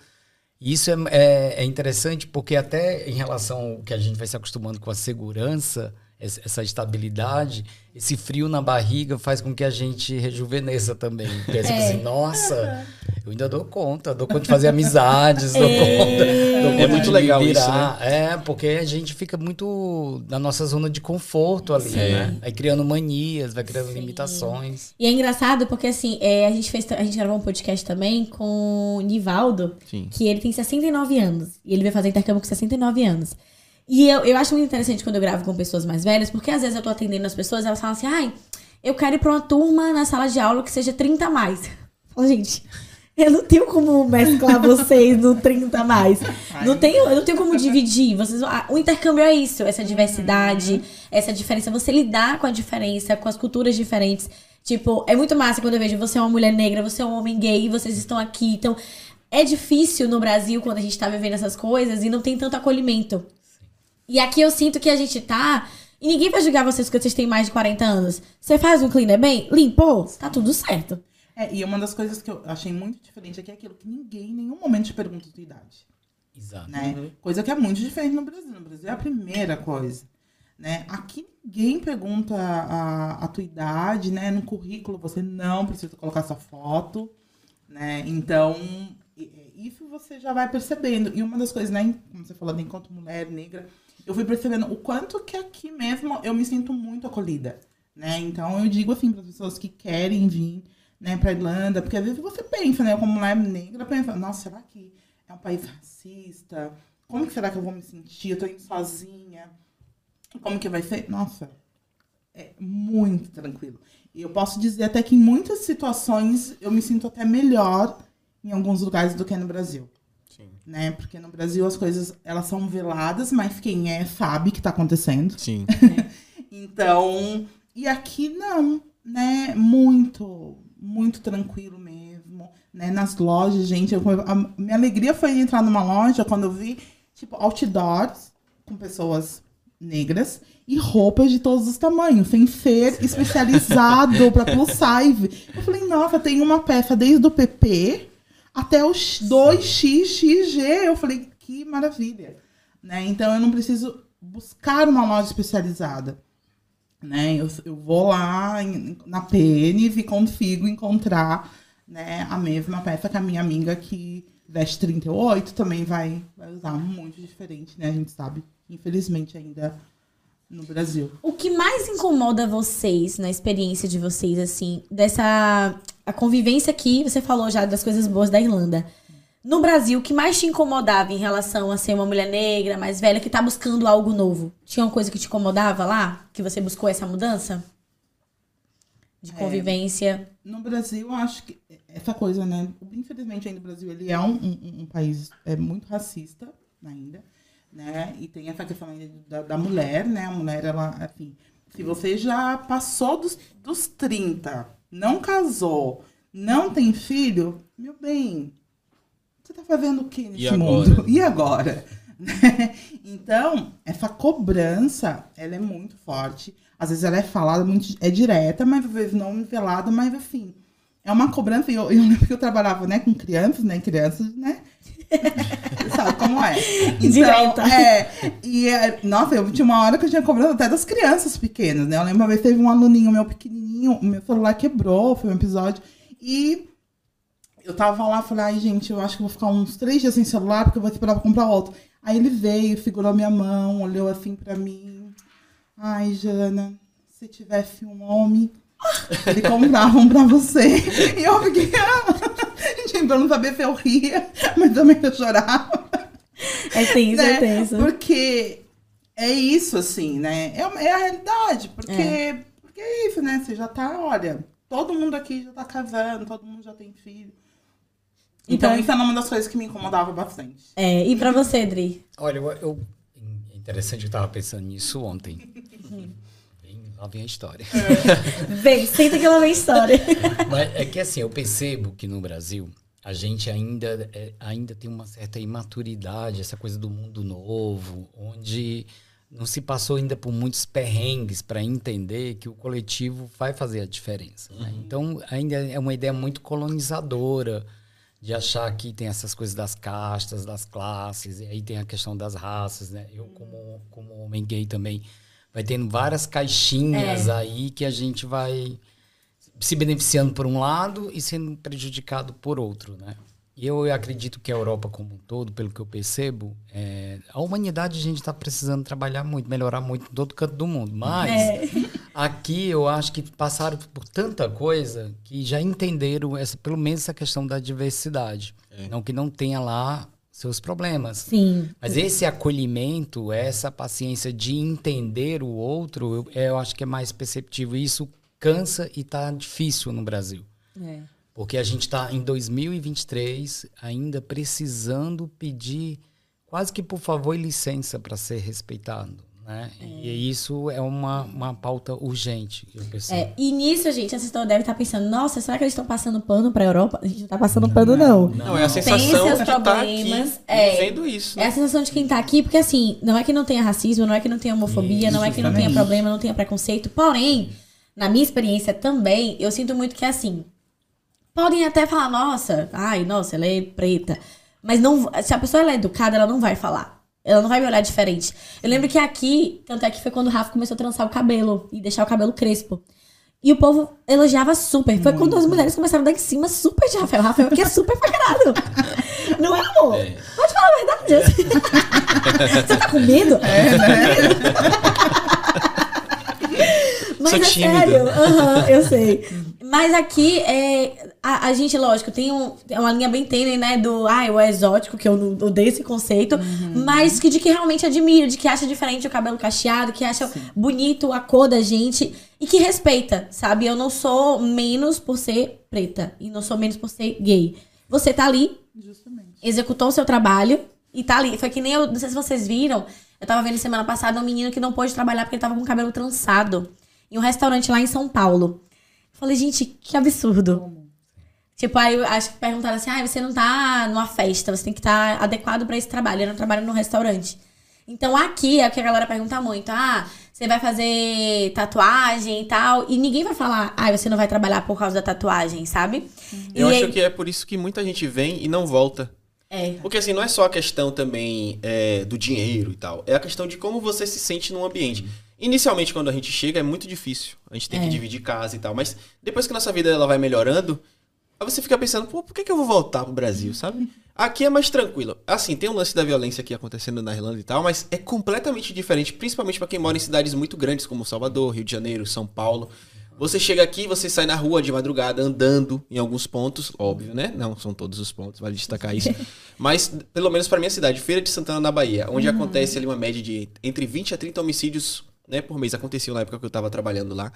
Speaker 3: Isso é, é, é interessante porque até em relação ao que a gente vai se acostumando com a segurança, essa estabilidade, esse frio na barriga faz com que a gente rejuvenesça também. Porque você
Speaker 2: É.
Speaker 3: assim, nossa, eu ainda dou conta, dou conta de fazer amizades, dou conta, dou conta
Speaker 1: É muito legal
Speaker 3: me
Speaker 1: isso,
Speaker 3: virar. É, porque a gente fica muito na nossa zona de conforto ali,
Speaker 2: Sim.
Speaker 3: né? Vai criando manias, vai criando
Speaker 2: Sim.
Speaker 3: limitações.
Speaker 2: E é engraçado porque, assim, é, a gente fez. A gente gravou um podcast também com o Nivaldo,
Speaker 1: Sim.
Speaker 2: que ele tem 69 anos. E ele vai fazer intercâmbio com 69 anos. E eu, eu acho muito interessante quando eu gravo com pessoas mais velhas, porque às vezes eu tô atendendo as pessoas elas falam assim, ai, eu quero ir pra uma turma na sala de aula que seja 30 a mais. Eu falo, gente, eu não tenho como mesclar vocês no 30 a mais. Não tenho, eu não tenho como dividir. Vocês, o intercâmbio é isso, essa diversidade, essa diferença, você lidar com a diferença, com as culturas diferentes. Tipo, é muito massa quando eu vejo você é uma mulher negra, você é um homem gay, vocês estão aqui. Então, é difícil no Brasil quando a gente tá vivendo essas coisas e não tem tanto acolhimento. E aqui eu sinto que a gente tá. E ninguém vai julgar vocês porque vocês têm mais de 40 anos. Você faz um cleaner bem? Limpou? Tá tudo certo.
Speaker 4: É, e uma das coisas que eu achei muito diferente aqui é aquilo que ninguém em nenhum momento te pergunta a tua idade.
Speaker 3: Exato.
Speaker 4: né? Coisa que é muito diferente no Brasil. No Brasil é a primeira coisa. Né? Aqui ninguém pergunta a, a tua idade, né? No currículo você não precisa colocar sua foto, né? Então, isso você já vai percebendo. E uma das coisas, né? Como você falou, enquanto mulher negra, eu fui percebendo o quanto que aqui mesmo eu me sinto muito acolhida, né? Então, eu digo assim para as pessoas que querem vir, né, para Irlanda, porque às vezes você pensa, né, como mulher negra, pensa, nossa, será que é um país racista? Como que será que eu vou me sentir? Eu tô indo sozinha. Como que vai ser? Nossa, é muito tranquilo. E eu posso dizer até que em muitas situações eu me sinto até melhor em alguns lugares do que no Brasil. Né? Porque no Brasil as coisas elas são veladas, mas quem é sabe que tá acontecendo.
Speaker 1: Sim.
Speaker 4: Então, e aqui não, né? Muito, muito tranquilo mesmo, né? Nas lojas, gente, eu- a minha alegria foi entrar numa loja quando eu vi, tipo, outdoors com pessoas negras e roupas de todos os tamanhos, sem ser especializado para plus size. Eu falei, nossa, tem uma peça desde o PP até o 2XXG. Eu falei, que maravilha. Né? Então eu não preciso buscar uma loja especializada. Né? Eu, eu vou lá em- na Penny e consigo encontrar né, a mesma peça que a minha amiga que veste 38 também vai, vai usar muito diferente, né? A gente sabe, infelizmente, ainda no Brasil.
Speaker 2: O que mais incomoda vocês na experiência de vocês, assim, dessa a convivência aqui, você falou já das coisas boas da Irlanda. No Brasil, o que mais te incomodava em relação a ser uma mulher negra, mais velha, que tá buscando algo novo? Tinha uma coisa que te incomodava lá? Que você buscou essa mudança? De convivência?
Speaker 4: No Brasil, eu acho que essa coisa, né? Infelizmente, ainda o Brasil ele é um, um, um país é, muito racista ainda, né? E tem essa questão da, da mulher, né? A mulher, ela, assim, se você já passou dos, dos 30, não casou, não tem filho, meu bem, você tá fazendo o que nesse
Speaker 1: E agora?
Speaker 4: mundo? E agora? Então, essa cobrança, ela é muito forte. Às vezes ela é falada, muito, é direta, mas às vezes não velada, mas assim, é uma cobrança. E eu, eu lembro que eu trabalhava, né, com crianças, né, crianças, né? Sabe como é. Então,
Speaker 2: Direta.
Speaker 4: é, e, é, nossa, eu tinha uma hora que eu tinha cobrado até das crianças pequenas, né? Eu lembro uma vez teve um aluninho meu pequenininho, o meu celular quebrou, foi um episódio, e eu tava lá, falei, ai, gente, eu acho que vou ficar uns três dias sem celular, porque eu vou esperar pra comprar outro. Aí ele veio, segurou minha mão, olhou assim pra mim. Ai, Jana, se tivesse um homem, ele comprava um pra você. E eu fiquei, ah, gente, pra não saber se eu ria, mas também eu chorava.
Speaker 2: É tenso,
Speaker 4: né?
Speaker 2: é tenso.
Speaker 4: Porque é isso, assim, né? É, é a realidade. Porque
Speaker 2: É.
Speaker 4: porque é isso, né? Você já tá, olha, todo mundo aqui já tá casando, todo mundo já tem filho. Então,
Speaker 2: Então-
Speaker 4: isso é uma das coisas que me incomodava bastante.
Speaker 2: É, e pra você, Dri?
Speaker 3: Olha, eu, eu- é interessante, eu tava pensando nisso ontem. Lá vem a história.
Speaker 2: Vem, senta que ela vem história.
Speaker 3: Mas é que assim, eu percebo que no Brasil a gente ainda, é, ainda tem uma certa imaturidade, essa coisa do mundo novo, onde não se passou ainda por muitos perrengues para entender que o coletivo vai fazer a diferença. né? Então, ainda é uma ideia muito colonizadora de achar que tem essas coisas das castas, das classes, e aí tem a questão das raças, né? Eu, como, como homem gay também, vai tendo várias caixinhas aí que a gente vai se beneficiando por um lado e sendo prejudicado por outro, né? E eu acredito que a Europa como um todo, pelo que eu percebo, é, a humanidade a gente está precisando trabalhar muito, melhorar muito em todo canto do mundo. Mas
Speaker 2: É.
Speaker 3: aqui eu acho que passaram por tanta coisa que já entenderam essa, pelo menos essa questão da diversidade, não que não tenha lá seus problemas.
Speaker 2: Sim.
Speaker 3: Mas esse acolhimento, essa paciência de entender o outro, eu, eu acho que é mais perceptível. Isso cansa e tá difícil no Brasil.
Speaker 2: É.
Speaker 3: Porque a gente está em 2023 ainda precisando pedir quase que por favor e licença para ser respeitado. Né? E isso é uma, uma pauta urgente, eu percebo.
Speaker 2: É, e nisso, gente, a assistente deve estar pensando, nossa, será que eles estão passando pano pra Europa? A gente não tá passando pano, não.
Speaker 1: Não, é a
Speaker 2: Tem
Speaker 1: sensação
Speaker 2: seus
Speaker 1: de estar
Speaker 2: problemas,
Speaker 1: aqui
Speaker 2: é.
Speaker 1: vivendo isso.
Speaker 2: É
Speaker 1: né?
Speaker 2: a sensação de quem tá aqui, porque assim, não é que não tenha racismo, não é que não tenha homofobia, não é que não tenha problema, não tenha preconceito. Porém, na minha experiência também, eu sinto muito que assim, podem até falar, nossa, ai, nossa, ela é preta. Mas não, se a pessoa ela é educada, ela não vai falar. Ela não vai me olhar diferente. Eu lembro que aqui, tanto é que foi quando o Rafa começou a trançar o cabelo e deixar o cabelo crespo. E o povo elogiava super. Foi quando as mulheres começaram a dar em cima super de Rafael. Rafael que é super pra caralho. Não é, amor?
Speaker 1: É.
Speaker 2: Pode falar a verdade. Você tá com medo?
Speaker 4: É, né?
Speaker 2: Mas
Speaker 1: Sou
Speaker 2: é
Speaker 1: tímido.
Speaker 2: sério. Aham, eu sei. Mas aqui, é, a, a gente, lógico, tem um, é uma linha bem tênue, né? Do, ah, o exótico, que eu não odeio esse conceito. Mas que de que realmente admira, de que acha diferente o cabelo cacheado, que acha bonito a cor da gente. E que respeita, sabe? Eu não sou menos por ser preta. E não sou menos por ser gay. Você tá ali,
Speaker 4: Justamente.
Speaker 2: executou o seu trabalho e tá ali. Foi que nem eu, não sei se vocês viram, eu tava vendo semana passada um menino que não pôde trabalhar porque ele tava com o cabelo trançado em um restaurante lá em São Paulo. Falei, gente, que absurdo. Tipo, aí eu acho que perguntaram assim: ah, você não tá numa festa, você tem que estar adequado pra esse trabalho. Ele não trabalha num restaurante. Então aqui é o que a galera pergunta muito: ah, você vai fazer tatuagem e tal. E ninguém vai falar, ah, você não vai trabalhar por causa da tatuagem, sabe?
Speaker 1: Eu
Speaker 2: E
Speaker 1: acho
Speaker 2: aí-
Speaker 1: que é por isso que muita gente vem e não volta.
Speaker 2: É.
Speaker 1: Porque assim, não é só a questão também é, do dinheiro e tal. É a questão de como você se sente num ambiente. Inicialmente, quando a gente chega, é muito difícil. A gente tem
Speaker 2: É.
Speaker 1: que dividir casa e tal. Mas depois que nossa vida ela vai melhorando, aí você fica pensando, pô, por que, que eu vou voltar pro Brasil, sabe? Aqui é mais tranquilo. Assim, tem um lance da violência aqui acontecendo na Irlanda e tal, mas é completamente diferente, principalmente pra quem mora em cidades muito grandes como Salvador, Rio de Janeiro, São Paulo. Você chega aqui, você sai na rua de madrugada andando em alguns pontos, óbvio, né? Não são todos os pontos, vale destacar isso. Mas, pelo menos pra minha cidade, Feira de Santana na Bahia, onde acontece ali uma média de entre 20 a 30 homicídios né, por mês, aconteciam na época que eu tava trabalhando lá.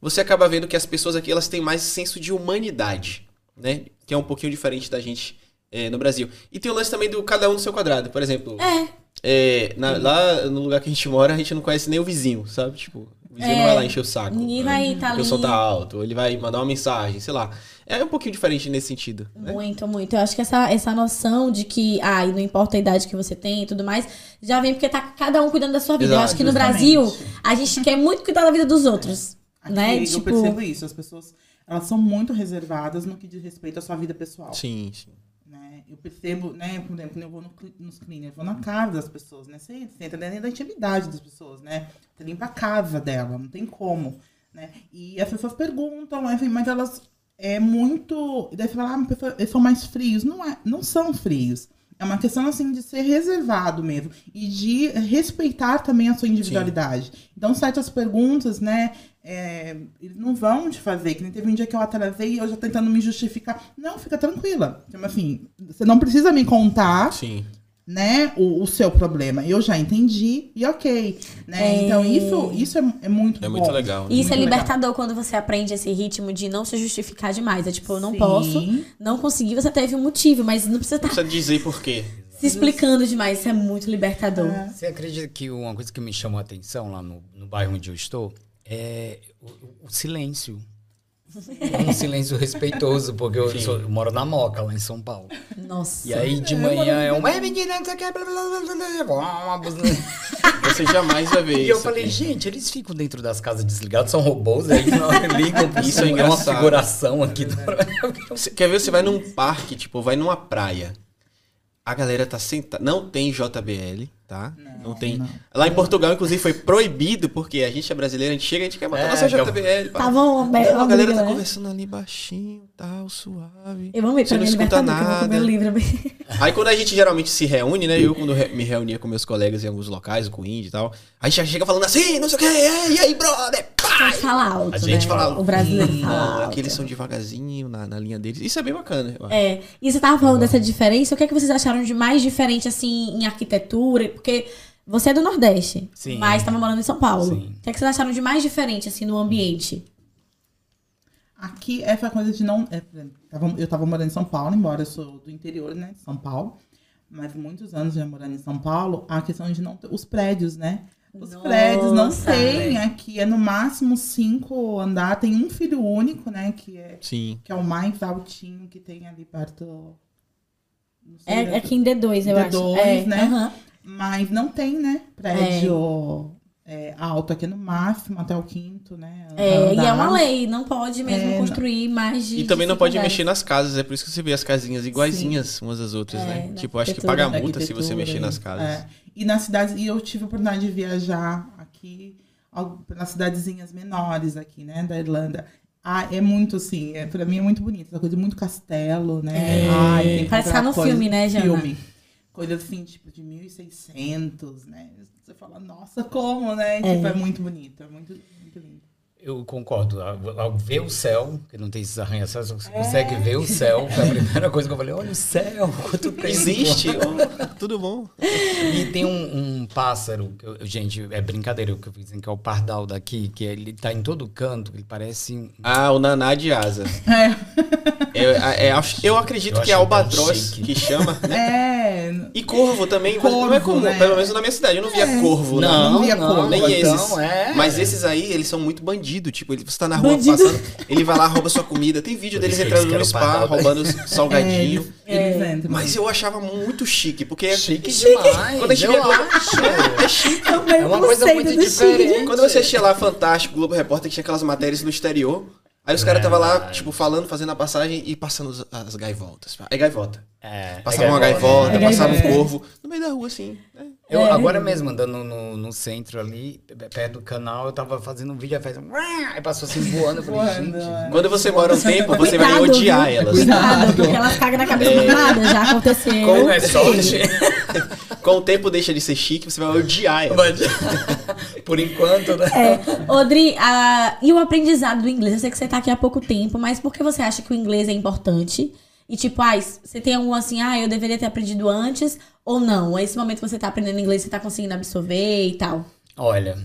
Speaker 1: Você acaba vendo que as pessoas aqui, elas têm mais senso de humanidade, né? Que é um pouquinho diferente da gente é, no Brasil. E tem o lance também do cada um no seu quadrado. Por exemplo,
Speaker 2: É.
Speaker 1: é, na- lá no lugar que a gente mora, a gente não conhece nem o vizinho, sabe? Tipo, o vizinho não vai lá encher o saco.
Speaker 2: Ninguém
Speaker 1: né?
Speaker 2: vai tá
Speaker 1: Porque o som
Speaker 2: ali.
Speaker 1: tá alto, ele vai mandar uma mensagem, sei lá. É um pouquinho diferente nesse sentido. né?
Speaker 2: Muito, muito. Eu acho que essa, essa noção de que, ah, e não importa a idade que você tem e tudo mais, já vem porque tá cada um cuidando da sua vida. eu
Speaker 1: Exato,
Speaker 2: acho que no
Speaker 4: justamente.
Speaker 2: Brasil, a gente quer muito cuidar da vida dos outros.
Speaker 4: Aqui
Speaker 2: né?
Speaker 4: eu
Speaker 2: Tipo,
Speaker 4: percebo isso. As pessoas, elas são muito reservadas no que diz respeito à sua vida pessoal.
Speaker 1: Sim, sim.
Speaker 4: né? Eu percebo, né, por exemplo, quando eu vou no, nos cleaners, eu vou na casa das pessoas, né? Você, você entra dentro da intimidade das pessoas, né? Você limpa a casa dela, não tem como, né? E as pessoas perguntam, enfim, mas elas é muito. e Daí você fala, ah, eles são mais frios. Não, é, não são frios. É uma questão, assim, de ser reservado mesmo. E de respeitar também a sua individualidade. Então, certas perguntas, né? é, eles não vão te fazer. Que nem teve um dia que eu atrasei e eu já tentando me justificar. Não, fica tranquila. Então, assim, você não precisa me contar
Speaker 1: Sim.
Speaker 4: Né, o, o seu problema. Eu já entendi e ok. Né?
Speaker 2: É.
Speaker 4: Então, isso, isso é, é muito
Speaker 1: É
Speaker 4: bom.
Speaker 1: muito legal. né?
Speaker 2: Isso é
Speaker 4: Muito legal.
Speaker 2: libertador quando você aprende esse ritmo de não se justificar demais. É tipo, eu não
Speaker 4: Sim.
Speaker 2: posso, não consegui, você teve um motivo, mas não precisa estar
Speaker 1: Não precisa dizer por quê.
Speaker 2: se explicando demais. Isso é muito libertador.
Speaker 3: Você acredita que uma coisa que me chamou a atenção lá no, no bairro onde eu estou é o, o silêncio. Um silêncio respeitoso, porque eu, sou- eu moro na Moca, lá em São Paulo.
Speaker 2: Nossa.
Speaker 3: E aí de manhã é uma uma.
Speaker 1: Você jamais vai ver
Speaker 3: E
Speaker 1: isso.
Speaker 3: eu falei,
Speaker 1: aqui.
Speaker 3: gente, eles ficam dentro das casas desligados, são robôs, aí não ligam
Speaker 1: Isso é
Speaker 3: som, uma
Speaker 1: engraçado.
Speaker 3: figuração aqui do
Speaker 1: Você quer ver? Você vai num parque, tipo, vai numa praia. A galera tá sentada. Não tem JBL, tá? Não, tem. Lá em Portugal, inclusive, foi proibido, porque a gente é brasileiro, a gente chega, a gente quer botar
Speaker 3: É,
Speaker 1: nossa JBL.
Speaker 2: Tá bom,
Speaker 1: Não, a galera tá
Speaker 2: né?
Speaker 1: conversando ali baixinho, tal, suave.
Speaker 2: Eu vou ver
Speaker 1: Você
Speaker 2: pra
Speaker 1: não
Speaker 2: mim
Speaker 1: escuta nada.
Speaker 2: livro.
Speaker 1: Aí quando a gente geralmente se reúne, né? Eu quando me reunia com meus colegas em alguns locais, com o Indy e tal, a gente já chega falando assim, não sei o que, e aí, brother!
Speaker 2: Gente fala alto,
Speaker 1: A gente
Speaker 2: né?
Speaker 1: fala alto.
Speaker 2: O brasileiro fala
Speaker 1: Não,
Speaker 2: alto.
Speaker 1: aqui eles são devagarzinho na, na linha deles. Isso é bem bacana, eu acho.
Speaker 2: É, e você tava falando dessa diferença, o que é que vocês acharam de mais diferente, assim, em arquitetura? Porque você é do Nordeste,
Speaker 3: Sim.
Speaker 2: mas tava morando em São Paulo.
Speaker 3: Sim.
Speaker 2: O que é que vocês acharam de mais diferente, assim, no ambiente?
Speaker 4: Aqui, essa coisa de não. é, eu tava morando em São Paulo, embora eu sou do interior, né? De São Paulo. Mas muitos anos já morando em São Paulo, a questão de não ter. Os prédios, né? Os
Speaker 2: Nossa,
Speaker 4: prédios não
Speaker 2: é.
Speaker 4: tem aqui. É no máximo cinco andar. Tem um filho único, né? Que é,
Speaker 1: Sim.
Speaker 4: que é o mais altinho que tem ali perto.
Speaker 2: É, é aqui em D2, eu acho.
Speaker 4: D2,
Speaker 2: É,
Speaker 4: né?
Speaker 2: aham.
Speaker 4: Mas não tem, né? Prédio é, alto aqui no máximo, até o quinto, né?
Speaker 2: É, e é uma
Speaker 4: andar.
Speaker 2: lei, não pode mesmo
Speaker 4: É,
Speaker 2: construir mais de.
Speaker 1: E também
Speaker 2: de
Speaker 1: não pode mexer nas casas, é por isso que você vê as casinhas iguaizinhas umas às outras,
Speaker 2: É,
Speaker 1: né? Tipo, acho que paga multa se você mexer nas casas.
Speaker 4: É. E nas cidades, e eu tive a oportunidade de viajar aqui, nas cidadezinhas menores aqui, né, da Irlanda. Ah, é muito assim, é, pra mim é muito bonito, essa coisa de muito castelo, né?
Speaker 2: É.
Speaker 4: Ai,
Speaker 2: Parece que tá no
Speaker 4: coisa-
Speaker 2: filme, né, Jana?
Speaker 4: Filme. Coisa assim, tipo, de 1600, né? Você fala, nossa, como, né?
Speaker 2: É.
Speaker 4: Tipo, é muito bonito, é muito, muito lindo.
Speaker 3: Eu concordo. Ao, ao ver o céu, que não tem esses arranha-céus, você consegue ver o céu. Foi a primeira coisa que eu falei, olha o céu, quanto tempo.
Speaker 1: Existe! tudo bom.
Speaker 3: E tem um, um pássaro, que eu- gente, é brincadeira o que eu fiz, que é o pardal daqui, que ele tá em todo canto, ele parece um...
Speaker 1: Ah, o naná de asa.
Speaker 4: É.
Speaker 1: É, é, eu acredito
Speaker 3: Eu
Speaker 1: que é albatroz que chama.
Speaker 4: É.
Speaker 1: E corvo também, mas não é
Speaker 4: Corvo,
Speaker 1: comum.
Speaker 4: né?
Speaker 1: Pelo menos na minha cidade. Eu não via corvo,
Speaker 4: não
Speaker 1: não.
Speaker 4: via corvo.
Speaker 1: Nem
Speaker 3: então,
Speaker 1: esses.
Speaker 3: é.
Speaker 1: Mas esses aí, eles são muito bandido. Tipo, ele, você tá na rua
Speaker 2: Bandido.
Speaker 1: passando, ele vai lá, rouba sua comida. Tem vídeo deles entrando no spa, roubando salgadinho.
Speaker 4: Eles, eles entram.
Speaker 1: Mas eu achava muito chique, porque
Speaker 3: Chique demais,
Speaker 1: Quando a gente
Speaker 3: eu
Speaker 1: via-
Speaker 3: acho.
Speaker 1: é chique.
Speaker 3: É uma coisa muito diferente.
Speaker 1: Quando você assistia lá Fantástico, Globo Repórter, que tinha aquelas matérias no exterior. Aí os caras estavam lá,
Speaker 3: Verdade.
Speaker 1: tipo, falando, fazendo a passagem e passando as, as gaivotas. É gaivota.
Speaker 3: É,
Speaker 1: Passava uma gaivota,
Speaker 2: É
Speaker 1: passava um
Speaker 2: gaivota.
Speaker 1: corvo. No meio da rua, assim. né?
Speaker 3: Eu,
Speaker 2: É.
Speaker 3: Agora mesmo, andando no, no centro ali, perto do canal, eu tava fazendo um vídeo, aí faz um... Aí passou assim voando, eu falei, gente...
Speaker 4: é.
Speaker 1: Quando você mora um tempo, você vai
Speaker 2: Cuidado,
Speaker 1: odiar
Speaker 2: viu?
Speaker 1: elas.
Speaker 2: Cuidado, porque elas cagam na cabeça do nada. Já aconteceu.
Speaker 3: Como é sorte?
Speaker 1: Com o tempo deixa de ser chique, você vai odiar elas.
Speaker 3: Por enquanto, né?
Speaker 2: É. Odri, a- e o aprendizado do inglês? Eu sei que você tá aqui há pouco tempo, mas por que você acha que o inglês é importante? E tipo, ah, você tem algum assim, ah, eu deveria ter aprendido antes ou não? Esse momento que você tá aprendendo inglês, você tá conseguindo absorver e tal.
Speaker 3: Olha,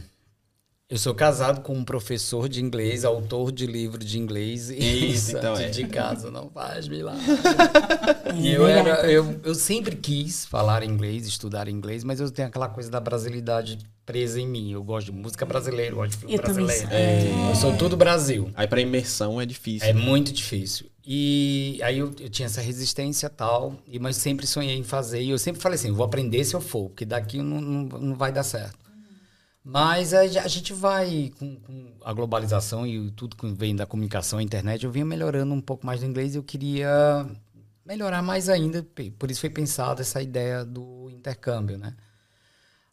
Speaker 3: eu sou casado com um professor de inglês, autor de livro de inglês. E
Speaker 1: Isso, então
Speaker 3: de,
Speaker 1: é.
Speaker 3: de casa, não faz milagre.
Speaker 2: É
Speaker 3: E eu, era, eu, eu sempre quis falar inglês, estudar inglês, mas eu tenho aquela coisa da brasilidade presa em mim. Eu gosto de música brasileira, eu gosto de filme
Speaker 2: Eu
Speaker 3: brasileiro.
Speaker 2: sou.
Speaker 3: Eu sou tudo Brasil.
Speaker 1: Aí pra imersão é difícil.
Speaker 3: É muito difícil. E aí eu, eu tinha essa resistência tal, e, mas sempre sonhei em fazer. E eu sempre falei assim, vou aprender se eu for, porque daqui não, não, não vai dar certo. Mas a, a gente vai, com, com a globalização e tudo que vem da comunicação, a internet, eu vinha melhorando um pouco mais do inglês e eu queria melhorar mais ainda. Por isso foi pensada essa ideia do intercâmbio, né?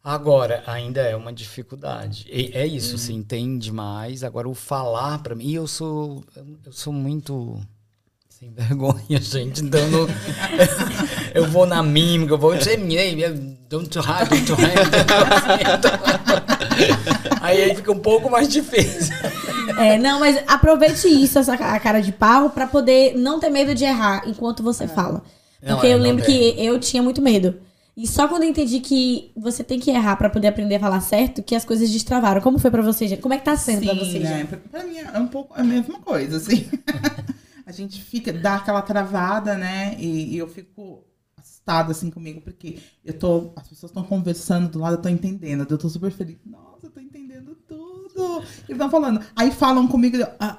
Speaker 3: Agora, ainda é uma dificuldade. E é isso, se entende mais. Agora, o falar para mim. E eu sou, eu sou muito sem vergonha, gente. Então, eu não- eu vou na mímica, eu vou. Don't hide, don't hide. Aí aí fica um pouco mais difícil.
Speaker 2: É, não, mas aproveite isso, essa a cara de pau, pra poder não ter medo de errar enquanto você fala.
Speaker 3: Não,
Speaker 2: Porque
Speaker 3: é,
Speaker 2: eu lembro
Speaker 3: tem.
Speaker 2: que eu tinha muito medo. E só quando eu entendi que você tem que errar pra poder aprender a falar certo, que as coisas destravaram. Como foi pra você, gente? Como é que tá sendo pra você,
Speaker 4: né? Pra, pra mim é um pouco a mesma coisa, assim. a gente fica, dá aquela travada, né? E, e eu fico assustada, assim, comigo, porque eu tô. As pessoas estão conversando do lado, eu tô entendendo. Eu tô super feliz. Nossa, eu tô entendendo tudo. Eles estão falando. Aí falam comigo. Ah,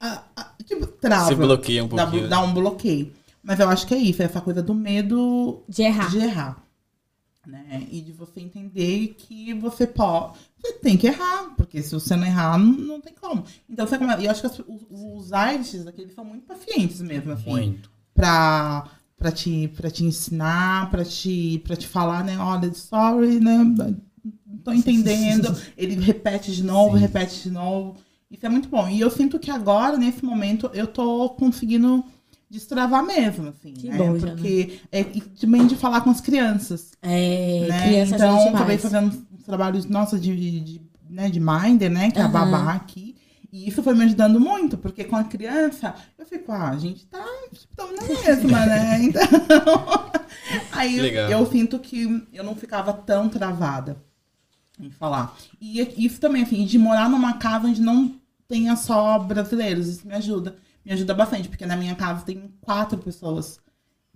Speaker 4: ah, ah, tipo, trava.
Speaker 1: Você bloqueia um
Speaker 4: Dá,
Speaker 1: pouquinho.
Speaker 4: dá um bloqueio. Mas eu acho que é isso, é essa coisa do medo
Speaker 2: De errar.
Speaker 4: de errar. Né? E de você entender que você pode. Você tem que errar, porque se você não errar, não, não tem como. Então, você come... eu acho que as- os, os IELTS aqui, eles são muito pacientes mesmo, assim.
Speaker 3: Muito.
Speaker 4: Pra, pra, te, pra te ensinar, pra te, pra te falar, né? Olha, sorry, né? Tô entendendo. Ele repete de novo, repete de novo. Isso é muito bom. E eu sinto que agora, nesse momento, eu tô conseguindo destravar mesmo, assim.
Speaker 2: Que
Speaker 4: né? Porque é e também de falar com as crianças.
Speaker 2: É,
Speaker 4: né?
Speaker 2: criança
Speaker 4: então,
Speaker 2: ajuda
Speaker 4: acabei fazendo uns trabalhos, nossa, de, de, né, de Minder, né? Que é a babá aqui. E isso foi me ajudando muito, porque com a criança, eu fico, ah, a gente tá tamo na mesma, né? Então, aí
Speaker 1: Legal.
Speaker 4: eu sinto que eu não ficava tão travada em falar. E isso também, assim, de morar numa casa onde não tenha só brasileiros, isso me ajuda. Me ajuda bastante, porque na minha casa tem quatro pessoas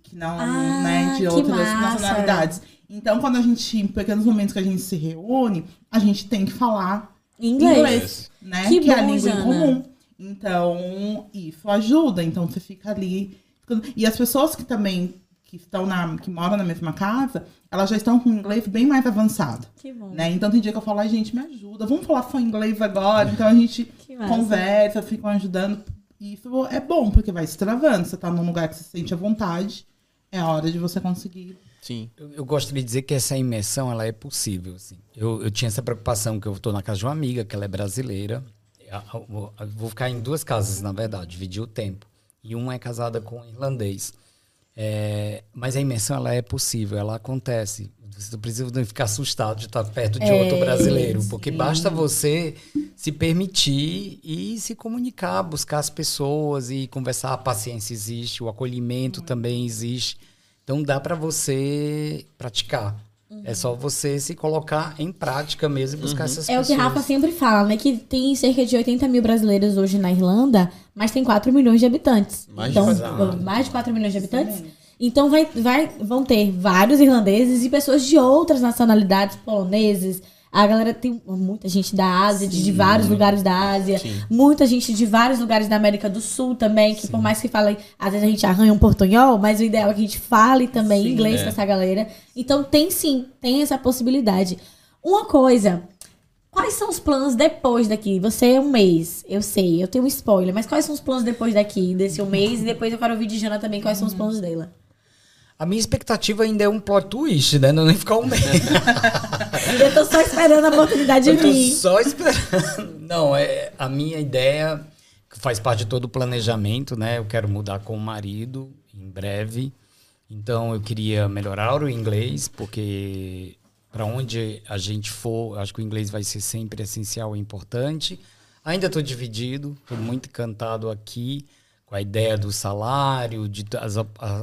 Speaker 4: que não,
Speaker 2: Ah,
Speaker 4: né, de outras
Speaker 2: massa.
Speaker 4: nacionalidades. Então, quando a gente, em pequenos momentos que a gente se reúne, a gente tem que falar
Speaker 2: Inglês.
Speaker 4: inglês, né?
Speaker 2: Que
Speaker 4: Que, é a
Speaker 2: bom,
Speaker 4: língua
Speaker 2: Jana.
Speaker 4: em comum. Então, isso ajuda. Então, você fica ali. E as pessoas que também que estão na, que moram na mesma casa, elas já estão com o inglês bem mais avançado.
Speaker 2: Que bom.
Speaker 4: Né? Então tem dia que eu falo, ai gente, me ajuda, vamos falar só inglês agora. Então a gente conversa, ficam ajudando. E isso é bom, porque vai se travando. Você tá num lugar que você se sente à vontade, é hora de você conseguir.
Speaker 1: Sim.
Speaker 3: Eu, eu gostaria de dizer que essa imersão ela é possível. Assim. Eu, eu tinha essa preocupação que eu estou na casa de uma amiga, que ela é brasileira. Eu, eu vou- eu vou ficar em duas casas, na verdade, dividir o tempo. E uma é casada com um irlandês. É, mas a imersão ela é possível, ela acontece. Você não precisa não ficar assustado de estar perto de
Speaker 2: É,
Speaker 3: outro brasileiro, porque
Speaker 4: sim.
Speaker 3: basta você se permitir e se comunicar, buscar as pessoas e conversar. A paciência existe, o acolhimento também existe. Então dá para você praticar. É só você se colocar em prática mesmo e buscar essas
Speaker 2: É o que Rafa sempre fala, né? Que tem cerca de 80 mil brasileiros hoje na Irlanda, mas tem 4 milhões de habitantes.
Speaker 1: Mais de
Speaker 2: então,
Speaker 3: quatro.
Speaker 2: mais de 4 milhões de habitantes. Então vai, vai, vão ter vários irlandeses e pessoas de outras nacionalidades, poloneses. A galera tem muita gente da Ásia, de, de vários lugares da Ásia.
Speaker 1: Sim.
Speaker 2: Muita gente de vários lugares da América do Sul também, que por mais que fale, às vezes a gente arranha um portunhol, mas o ideal é que a gente fale também
Speaker 4: Sim,
Speaker 2: inglês
Speaker 1: é.
Speaker 2: com essa galera. Então tem sim, tem essa possibilidade. Uma coisa, quais são os planos depois daqui? Você é um mês, eu sei, eu tenho um spoiler, mas quais são os planos depois daqui, desse um mês? E depois eu quero ouvir de Jana também quais são os planos dela.
Speaker 3: A minha expectativa ainda é um plot twist, né? Não nem ficar um mês.
Speaker 2: Eu tô só esperando a oportunidade de vir.
Speaker 3: só esperando. Não, é a minha ideia, que faz parte de todo o planejamento, né? Eu quero mudar com o marido em breve. Então eu queria melhorar o inglês, porque para onde a gente for, acho que o inglês vai ser sempre essencial e importante. Ainda estou dividido, estou muito encantado aqui com a ideia do salário, de as,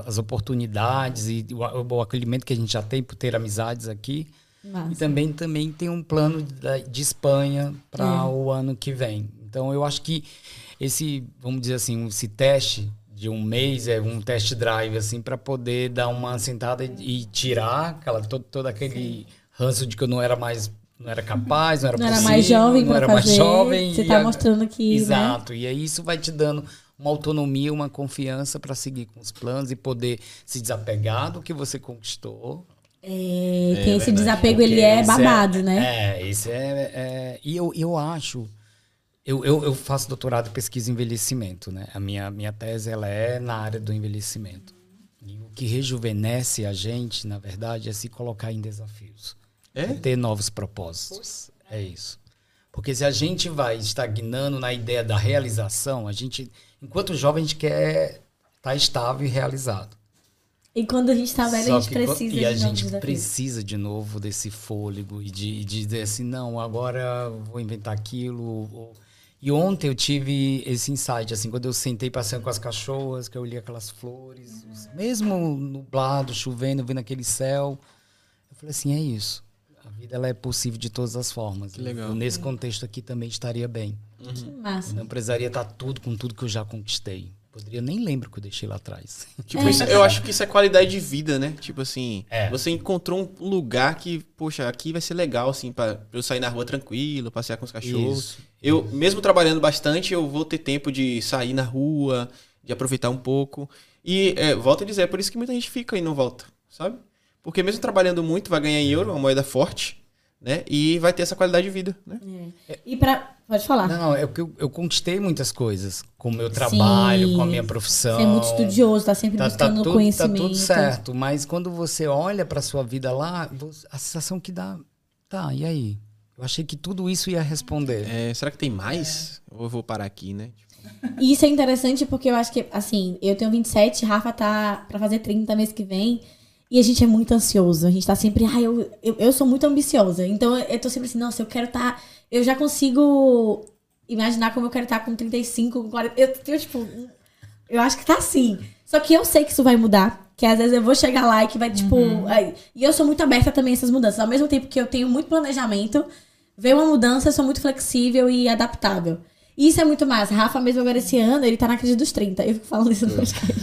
Speaker 3: as oportunidades e o, o acolhimento que a gente já tem por ter amizades aqui.
Speaker 2: Massa.
Speaker 3: E também, também tem um plano da- de Espanha para
Speaker 2: É.
Speaker 3: o ano que vem. Então, eu acho que esse, vamos dizer assim, esse teste de um mês é um test drive, assim, para poder dar uma sentada e, e tirar aquela, todo, todo aquele ranço de que eu não era mais, não era capaz, não era
Speaker 2: Não era
Speaker 3: possível,
Speaker 2: mais jovem
Speaker 3: não era
Speaker 2: fazer.
Speaker 3: mais jovem.
Speaker 2: Você
Speaker 3: e
Speaker 2: tá
Speaker 3: a-
Speaker 2: mostrando que, né?
Speaker 3: Exato. E aí isso vai te dando uma autonomia, uma confiança para seguir com os planos e poder se desapegar do que você conquistou
Speaker 2: É, tem esse
Speaker 1: verdade.
Speaker 2: desapego, ele é babado, né?
Speaker 3: É, isso é. é- e eu, eu acho. Eu, eu, eu faço doutorado em pesquisa em envelhecimento, né? A minha, minha tese ela é na área do envelhecimento. E o que rejuvenesce a gente, na verdade, é se colocar em desafios.
Speaker 1: É?
Speaker 3: É ter novos propósitos. É isso. Porque se a gente vai estagnando na ideia da realização, a gente, enquanto jovem, a gente quer estar estável e realizado.
Speaker 2: E quando a gente tá velho,
Speaker 3: Só
Speaker 2: a gente precisa
Speaker 3: e
Speaker 2: de
Speaker 3: a
Speaker 2: novos
Speaker 3: gente
Speaker 2: desafios.
Speaker 3: precisa de novo desse fôlego e de, de dizer assim, não, agora vou inventar aquilo. E ontem eu tive esse insight, assim, quando eu sentei passeando com as cachorras, que eu olhei aquelas flores, mesmo nublado, chovendo, vendo aquele céu, eu falei assim, é isso. A vida ela é possível de todas as formas.
Speaker 1: Que legal.
Speaker 3: Eu, nesse contexto aqui também estaria bem.
Speaker 2: Que massa.
Speaker 3: Não precisaria estar tudo com tudo que eu já conquistei. Poderia nem lembro que eu deixei lá atrás.
Speaker 1: Tipo, isso- eu acho que isso é qualidade de vida, né? Tipo assim,
Speaker 3: É.
Speaker 1: você encontrou um lugar que, poxa, aqui vai ser legal, assim, pra pra eu sair na rua tranquilo, passear com os cachorros.
Speaker 3: Isso.
Speaker 1: Eu, mesmo trabalhando bastante, eu vou ter tempo de sair na rua, de aproveitar um pouco. E, é, volto a dizer, é por isso que muita gente fica e não volta, sabe? Porque mesmo trabalhando muito, vai ganhar em euro, uma moeda forte, né? E vai ter essa qualidade de vida, né?
Speaker 2: É. E pra. Pode falar.
Speaker 3: Não, é eu, eu conquistei muitas coisas com o meu trabalho,
Speaker 2: Sim.
Speaker 3: com a minha profissão.
Speaker 2: Você é muito estudioso, tá sempre
Speaker 3: Tá, tá
Speaker 2: buscando
Speaker 3: tudo, tá
Speaker 2: conhecimento.
Speaker 3: tudo certo, mas quando você olha pra sua vida lá, a sensação que dá, tá, e aí? Eu achei que tudo isso ia responder.
Speaker 1: É, será que tem mais? Ou eu vou parar aqui, né?
Speaker 2: E isso é interessante porque eu acho que, assim, eu tenho 27, Rafa tá pra fazer 30 mês que vem. E a gente é muito ansioso. A gente tá sempre. Ai, eu, eu, eu sou muito ambiciosa. Então eu tô sempre assim, nossa, eu quero tá. Eu já consigo imaginar como eu quero estar com 35, com 40. Eu, eu, tipo, eu acho que tá assim. Só que eu sei que isso vai mudar. Que às vezes eu vou chegar lá e que vai, tipo. ai, e eu sou muito aberta também a essas mudanças. Ao mesmo tempo que eu tenho muito planejamento, veio uma mudança, eu sou muito flexível e adaptável. Isso é muito massa. Rafa, mesmo agora esse ano, ele tá na crise dos 30. Eu fico falando isso no podcast.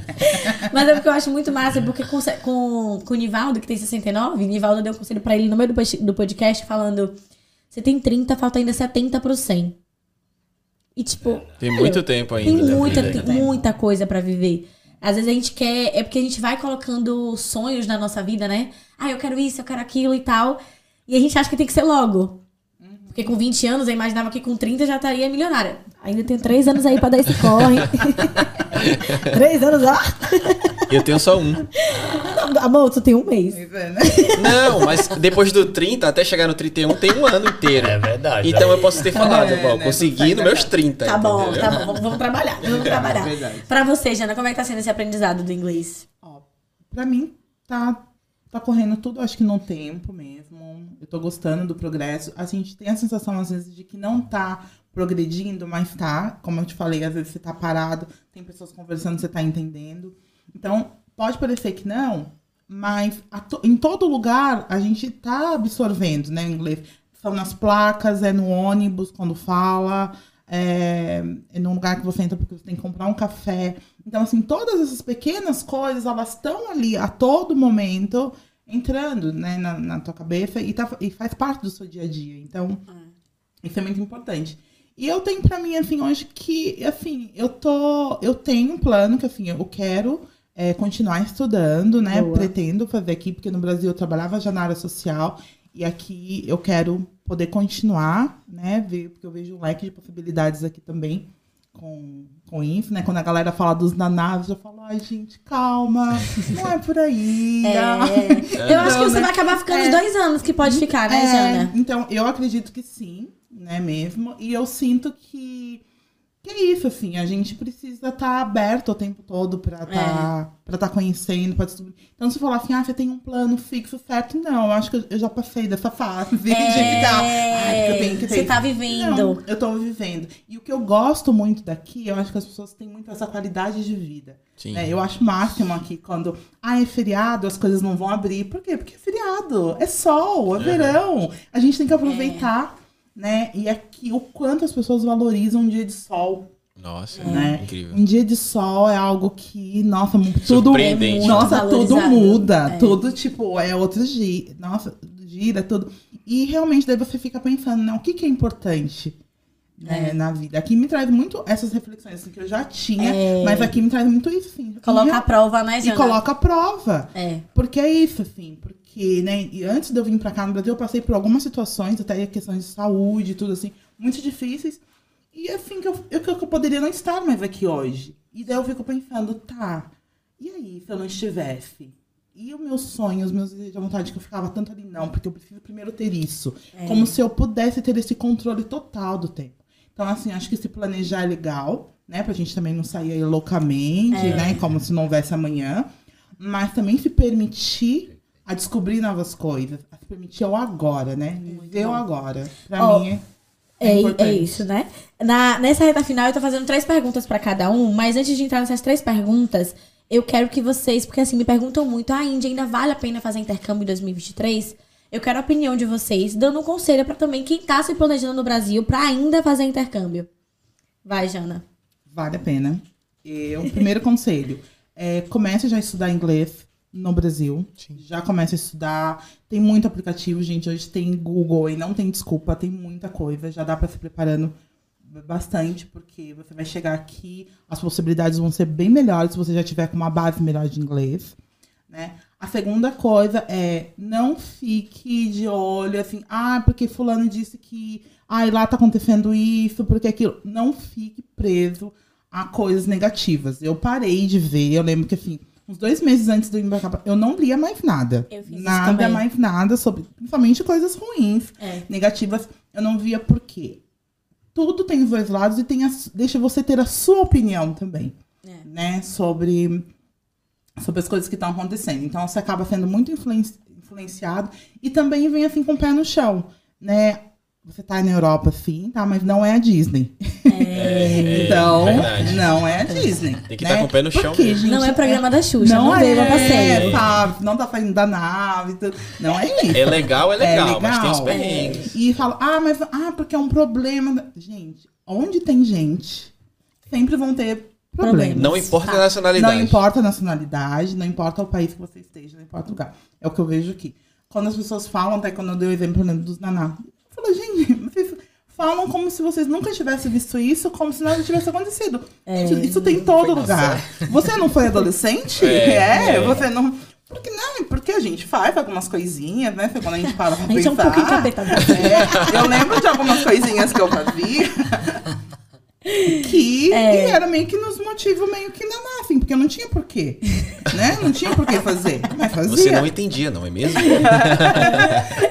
Speaker 2: Mas é porque eu acho muito massa, porque com, com, com o Nivaldo, que tem 69, o Nivaldo deu um conselho pra ele no meio do, pod- do podcast, falando: Você tem 30, falta ainda 70 pro 100. E tipo.
Speaker 1: Tem muito tempo ainda.
Speaker 2: Tem
Speaker 1: né,
Speaker 2: muita, tem muita coisa pra viver. Às vezes a gente quer. É porque a gente vai colocando sonhos na nossa vida, né? Ah, eu quero isso, eu quero aquilo e tal. E a gente acha que tem que ser logo. Porque com 20 anos eu imaginava que com 30 já estaria milionária. Ainda tenho 3 anos aí pra dar esse corre. 3 anos, ó.
Speaker 1: Eu tenho só um.
Speaker 2: Amor, tu tem um mês.
Speaker 4: É, né?
Speaker 1: Não, mas depois do 30 até chegar no 31 tem um ano inteiro.
Speaker 3: É verdade.
Speaker 1: Então eu posso ter falado,
Speaker 4: É,
Speaker 1: ó,
Speaker 4: né,
Speaker 1: consegui nos meus 30.
Speaker 2: Tá bom,
Speaker 1: entendeu?
Speaker 2: tá bom. Vamos, vamos trabalhar. Vamos trabalhar.
Speaker 4: verdade.
Speaker 2: Pra você, Jana, como é que tá sendo esse aprendizado do inglês?
Speaker 4: Ó, pra mim, tá, tá correndo tudo, acho que no tempo mesmo. Eu tô gostando do progresso. A gente tem a sensação, às vezes, de que não tá progredindo, mas tá. Como eu te falei, às vezes você tá parado, tem pessoas conversando, você tá entendendo. Então, pode parecer que não, mas to- em todo lugar a gente tá absorvendo, né, o inglês. São nas placas, é no ônibus quando fala, é, é num lugar que você entra porque você tem que comprar um café. Então, assim, todas essas pequenas coisas, elas estão ali a todo momento entrando, né, na, na tua cabeça e, tá, e faz parte do seu dia a dia. Então, isso é muito importante. E eu tenho pra mim, assim, hoje que, assim, eu tô. Eu tenho um plano que, assim, eu quero é, continuar estudando, né?
Speaker 2: Boa.
Speaker 4: Pretendo fazer aqui, porque no Brasil eu trabalhava já na área social. E aqui eu quero poder continuar, né? Ver, porque eu vejo um leque de possibilidades aqui também. com, com isso, né? Quando a galera fala dos nanávios, eu falo, ai, gente, calma, não é por aí.
Speaker 2: É. Eu acho que você vai acabar ficando
Speaker 4: É.
Speaker 2: os dois anos que pode ficar, né,
Speaker 4: É,
Speaker 2: Jana?
Speaker 4: Então, eu acredito que sim, né, mesmo. E eu sinto que, que é isso, assim, a gente precisa estar aberto o tempo todo pra
Speaker 2: É.
Speaker 4: tá, pra tá conhecendo, pra descobrir. Então, se falar assim, ah, você tem um plano fixo, certo? Não, eu acho que eu- já passei dessa fase de ficar, ai, porque eu tenho que ter
Speaker 2: É, Você
Speaker 4: isso."
Speaker 2: tá vivendo.
Speaker 4: Não, eu tô vivendo. E o que eu gosto muito daqui, eu acho que as pessoas têm muito essa qualidade de vida.
Speaker 1: Sim.
Speaker 4: né? Eu acho máximo aqui quando, ah, é feriado, as coisas não vão abrir. Por quê? Porque é feriado, é sol, é verão. A gente tem que aproveitar, né? E aqui, o quanto as pessoas valorizam um dia de sol,
Speaker 1: Nossa,
Speaker 4: né?
Speaker 1: incrível.
Speaker 4: Um dia de sol é algo que, nossa, tudo,
Speaker 1: Surpreendente.
Speaker 4: nossa,
Speaker 2: Muito
Speaker 4: tudo muda,
Speaker 2: É.
Speaker 4: tudo tipo é outro dia, nossa, gira tudo. E realmente daí você fica pensando, não, o que que é importante? né, na vida. Aqui me traz muito essas reflexões assim, que eu já tinha,
Speaker 2: É.
Speaker 4: mas aqui me traz muito isso, assim.
Speaker 2: Coloca
Speaker 4: E
Speaker 2: a prova, né,
Speaker 4: e
Speaker 2: Jana?
Speaker 4: coloca a prova.
Speaker 2: É.
Speaker 4: Porque é isso, assim, porque, né, e antes de eu vir pra cá no Brasil, eu passei por algumas situações, até questões de saúde e tudo assim, muito difíceis. E assim, que eu, eu, que eu poderia não estar mais aqui hoje. E daí eu fico pensando, tá, e aí, se eu não estivesse? E os meus sonhos, os meus desejos, a vontade que eu ficava tanto ali, não, porque eu preciso primeiro ter isso. Como se eu pudesse ter esse controle total do tempo. Então, assim, acho que se planejar é legal, né? Pra gente também não sair aí loucamente, né? Como se não houvesse amanhã. Mas também se permitir a descobrir novas coisas. A se permitir ao agora, né? O agora. Pra
Speaker 2: Ó,
Speaker 4: mim é,
Speaker 2: É, é
Speaker 4: importante.
Speaker 2: isso, né? Na, nessa reta final, eu tô fazendo três perguntas pra cada um, mas antes de entrar nessas três perguntas, eu quero que vocês, porque assim, me perguntam muito, ah, Índia, ainda vale a pena fazer intercâmbio em 2023? Eu quero a opinião de vocês, dando um conselho pra também quem tá se planejando no Brasil pra ainda fazer intercâmbio. Vai, Jana.
Speaker 4: Vale a pena. E o primeiro conselho é comece já a estudar inglês no Brasil. Já comece a estudar. Tem muito aplicativo, gente. Hoje tem Google e não tem desculpa, tem muita coisa. Já dá para se preparando bastante, porque você vai chegar aqui, as possibilidades vão ser bem melhores se você já tiver com uma base melhor de inglês. Né? A segunda coisa é não fique de olho assim, ah, porque fulano disse que ah, lá tá acontecendo isso, porque aquilo. Não fique preso a coisas negativas. Eu parei de ver, eu lembro que assim, uns dois meses antes de eu cá, eu não lia mais nada.
Speaker 2: Eu fiz isso
Speaker 4: nada mais nada sobre, principalmente coisas ruins,
Speaker 2: É.
Speaker 4: negativas. Eu não via por quê. Tudo tem os dois lados e tem a deixa você ter a sua opinião também,
Speaker 2: É.
Speaker 4: né, sobre sobre as coisas que estão acontecendo. Então você acaba sendo muito influenci- influenciado e também vem assim com o pé no chão, né? Você tá na Europa, sim, tá? Mas não é a Disney.
Speaker 1: É,
Speaker 4: então,
Speaker 1: verdade.
Speaker 4: não é a Disney.
Speaker 1: Tem que
Speaker 4: né?
Speaker 1: estar com o pé no chão
Speaker 4: Porque, gente,
Speaker 2: não é programa da Xuxa,
Speaker 4: não,
Speaker 2: não,
Speaker 4: é,
Speaker 2: veio a passeio.
Speaker 4: sabe? Não tá saindo da nave, tudo. não é isso.
Speaker 1: É legal, é legal, mas tem os
Speaker 4: legal.
Speaker 1: perrengues.
Speaker 4: E fala, ah, mas ah, porque é um problema. Gente, onde tem gente, sempre vão ter problemas.
Speaker 1: Não importa
Speaker 2: Tá.
Speaker 1: a nacionalidade.
Speaker 4: Não importa a nacionalidade, não importa o país que você esteja, não importa o lugar. É o que eu vejo aqui. Quando as pessoas falam, até quando eu dei o exemplo, dos naná, eu falo, gente, vocês falam como se vocês nunca tivessem visto isso, como se nada tivesse acontecido. Gente, isso tem em todo lugar. Você não foi adolescente?
Speaker 1: É,
Speaker 4: É,
Speaker 1: é.
Speaker 4: você não. Porque não, porque a gente faz algumas coisinhas, né? Quando a gente para pra
Speaker 2: A gente é um
Speaker 4: pensar.
Speaker 2: pouquinho.
Speaker 4: É, eu lembro de algumas coisinhas que eu fazia. Que,
Speaker 2: É.
Speaker 4: que era meio que nos motivos meio que não assim, porque não tinha porquê. Né? Não tinha por que fazer. Mas fazia.
Speaker 1: Você não entendia, não é mesmo?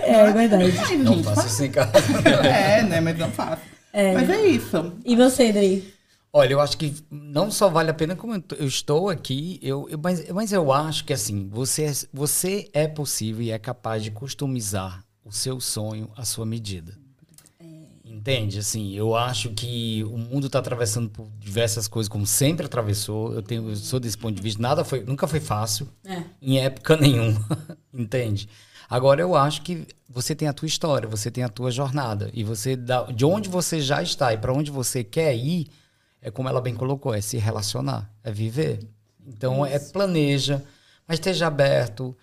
Speaker 2: É verdade.
Speaker 4: Ai,
Speaker 3: Não
Speaker 4: gente,
Speaker 3: faço isso em casa.
Speaker 4: É, né? Mas não faço. Mas é isso.
Speaker 2: E você, Dri?
Speaker 3: Olha, eu acho que não só vale a pena como eu estou aqui, eu, eu- mas, mas eu acho que assim, você, é- você é possível e é capaz de customizar o seu sonho à sua medida. Entende? Assim, eu acho que o mundo está atravessando por diversas coisas, como sempre atravessou. Eu, tenho, eu sou desse ponto de vista, nada foi, nunca foi fácil,
Speaker 2: É.
Speaker 3: em época nenhuma. Entende? Agora eu acho que você tem a tua história, você tem a tua jornada. E você dá, de onde você já está e para onde você quer ir, é como ela bem colocou, é se relacionar, é viver. Então é planeja, mas esteja aberto.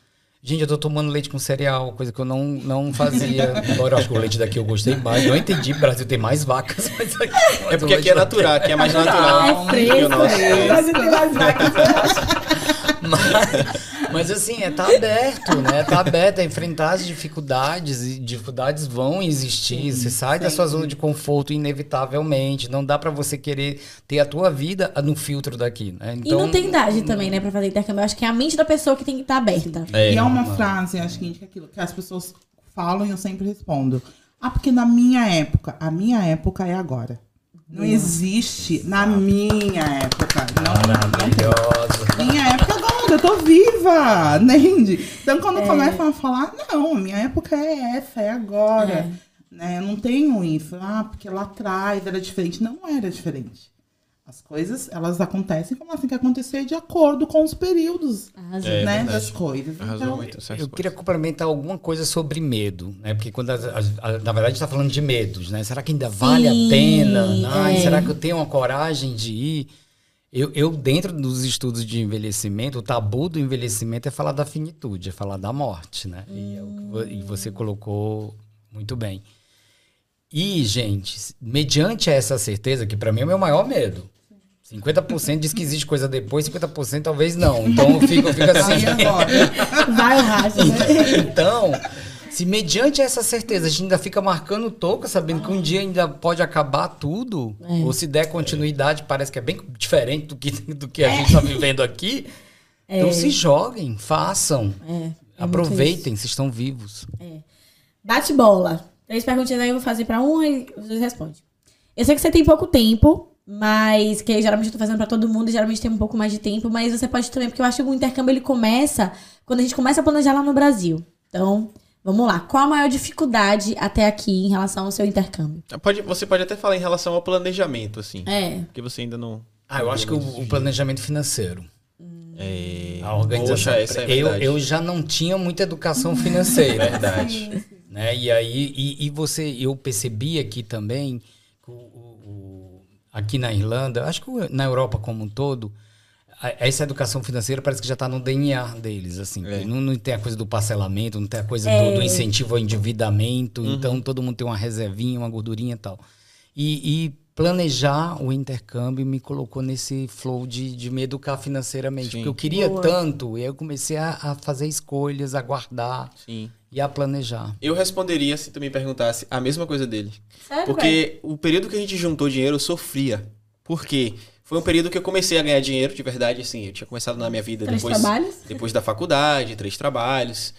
Speaker 3: Gente, eu tô tomando leite com cereal, coisa que eu não, não fazia. Agora eu acho que o leite daqui eu gostei mais. Não entendi, Brasil tem mais vacas, mas aqui,
Speaker 1: É porque aqui é natural, aqui é mais natural.
Speaker 2: É
Speaker 1: que o nosso.
Speaker 2: fresco.
Speaker 3: mas, Mas assim, é tá aberto, né? Tá aberto a enfrentar as dificuldades e dificuldades vão existir. você sai da sua zona de conforto inevitavelmente. Não dá pra você querer ter a tua vida no filtro daqui, né?
Speaker 2: e não tem idade também, né, pra fazer intercâmbio. Eu acho que é a mente da pessoa que tem que estar aberta.
Speaker 1: É.
Speaker 4: E é uma frase, acho que indica aquilo, que as pessoas falam e eu sempre respondo. Ah, porque na minha época, a minha época é agora. Não existe na minha época. Não.
Speaker 3: Maravilhosa.
Speaker 4: Minha época agora, eu tô viva, entende? Então
Speaker 2: É.
Speaker 4: quando começam a falar, não, minha época é essa, é agora. Né? Eu não tenho isso. Ah, porque lá atrás era diferente. Não era diferente. As coisas, elas acontecem como elas têm que acontecer de acordo com os períodos
Speaker 2: Arrasou.
Speaker 1: É
Speaker 4: né, das coisas. Então,
Speaker 3: Eu
Speaker 1: coisas.
Speaker 3: queria complementar alguma coisa sobre medo, né? Porque quando as- as- a- na verdade está falando de medos, né? Será que ainda vale
Speaker 2: Sim,
Speaker 3: a pena? Ai,
Speaker 2: é.
Speaker 3: Será que eu tenho a coragem de ir? Eu, eu, dentro dos estudos de envelhecimento, o tabu do envelhecimento é falar da finitude, é falar da morte, né? E, é o que vo- e você colocou muito bem. E, gente, mediante essa certeza, que para mim é o meu maior medo. 50% diz que existe coisa depois, 50% talvez não. Então eu fico, eu fico assim.
Speaker 4: Agora.
Speaker 2: Vai o racha, né?
Speaker 3: Então, se mediante essa certeza a gente ainda fica marcando toca, sabendo que um dia ainda pode acabar tudo,
Speaker 2: É.
Speaker 3: ou se der continuidade, parece que é bem diferente do que, do que a gente está vivendo aqui. Então se joguem, façam,
Speaker 2: É, é
Speaker 3: aproveitem, se estão vivos.
Speaker 2: Bate bola. Três perguntinhas aí eu vou fazer pra um e você responde. Eu sei que você tem pouco tempo, mas que geralmente eu tô fazendo pra todo mundo e geralmente tem um pouco mais de tempo, mas você pode também, porque eu acho que o intercâmbio ele começa quando a gente começa a planejar lá no Brasil. Então, vamos lá. Qual a maior dificuldade até aqui em relação ao seu intercâmbio?
Speaker 1: Pode, você pode até falar em relação ao planejamento, assim.
Speaker 2: É.
Speaker 1: Porque você ainda não.
Speaker 3: Ah, eu acho que o, o planejamento financeiro.
Speaker 1: É...
Speaker 3: A organização.
Speaker 1: Poxa, essa é
Speaker 3: eu,
Speaker 1: verdade.
Speaker 3: eu já não tinha muita educação financeira.
Speaker 1: Verdade.
Speaker 3: né? E aí, e, e você, eu percebi aqui também, que o- o- aqui na Irlanda, acho que na Europa como um todo, essa educação financeira parece que já está no DNA deles, assim.
Speaker 1: É.
Speaker 3: Não, não tem a coisa do parcelamento, não tem a coisa do, do incentivo ao endividamento, então todo mundo tem uma reservinha, uma gordurinha e tal. E, e planejar o intercâmbio me colocou nesse flow de, de me educar financeiramente.
Speaker 1: Sim.
Speaker 3: Porque eu queria
Speaker 2: Boa.
Speaker 3: tanto, e aí eu comecei a, a fazer escolhas, a guardar
Speaker 1: Sim.
Speaker 3: e a planejar.
Speaker 1: Eu responderia se tu me perguntasse a mesma coisa dele.
Speaker 2: Sério?
Speaker 1: Porque o período que a gente juntou dinheiro, eu sofria. Por quê? Foi um período que eu comecei a ganhar dinheiro, de verdade, assim. Eu tinha começado na minha vida
Speaker 2: Três
Speaker 1: depois,
Speaker 2: trabalhos?
Speaker 1: depois da faculdade, três trabalhos.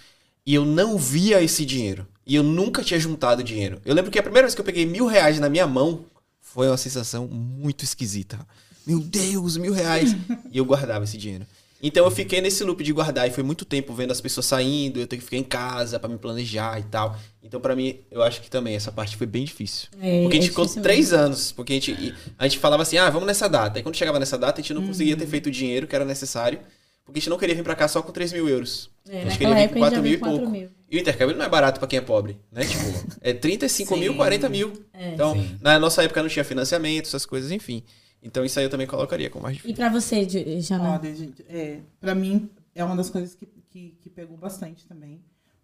Speaker 1: E eu não via esse dinheiro. E eu nunca tinha juntado dinheiro. Eu lembro que a primeira vez que eu peguei mil reais na minha mão foi uma sensação muito esquisita. Meu Deus, mil reais. e eu guardava esse dinheiro. Então eu fiquei nesse loop de guardar e foi muito tempo vendo as pessoas saindo, eu tenho que ficar em casa pra me planejar e tal. Então pra mim, eu acho que também essa parte foi bem difícil.
Speaker 2: É,
Speaker 1: porque a
Speaker 2: é
Speaker 1: gente ficou
Speaker 2: difícil
Speaker 1: três anos, porque a gente, a gente falava assim, ah, vamos nessa data. E quando chegava nessa data, a gente não conseguia
Speaker 2: Uhum.
Speaker 1: ter feito o dinheiro que era necessário, porque a gente não queria vir pra cá só com 3 mil euros.
Speaker 2: É,
Speaker 1: a gente queria vir com
Speaker 2: a gente
Speaker 1: 4
Speaker 2: já
Speaker 1: mil e pouco.
Speaker 2: 4 mil.
Speaker 1: E o intercâmbio não é barato pra quem é pobre, né? Tipo, é 35 mil,
Speaker 4: Sim.
Speaker 1: 40 mil. Então,
Speaker 3: Sim.
Speaker 1: na nossa época não tinha financiamento, essas coisas, enfim. Então isso aí eu também colocaria como mais difícil.
Speaker 2: E pra você, Jana?
Speaker 4: Olha, gente, é, pra mim é uma das coisas que, que, que pegou bastante também.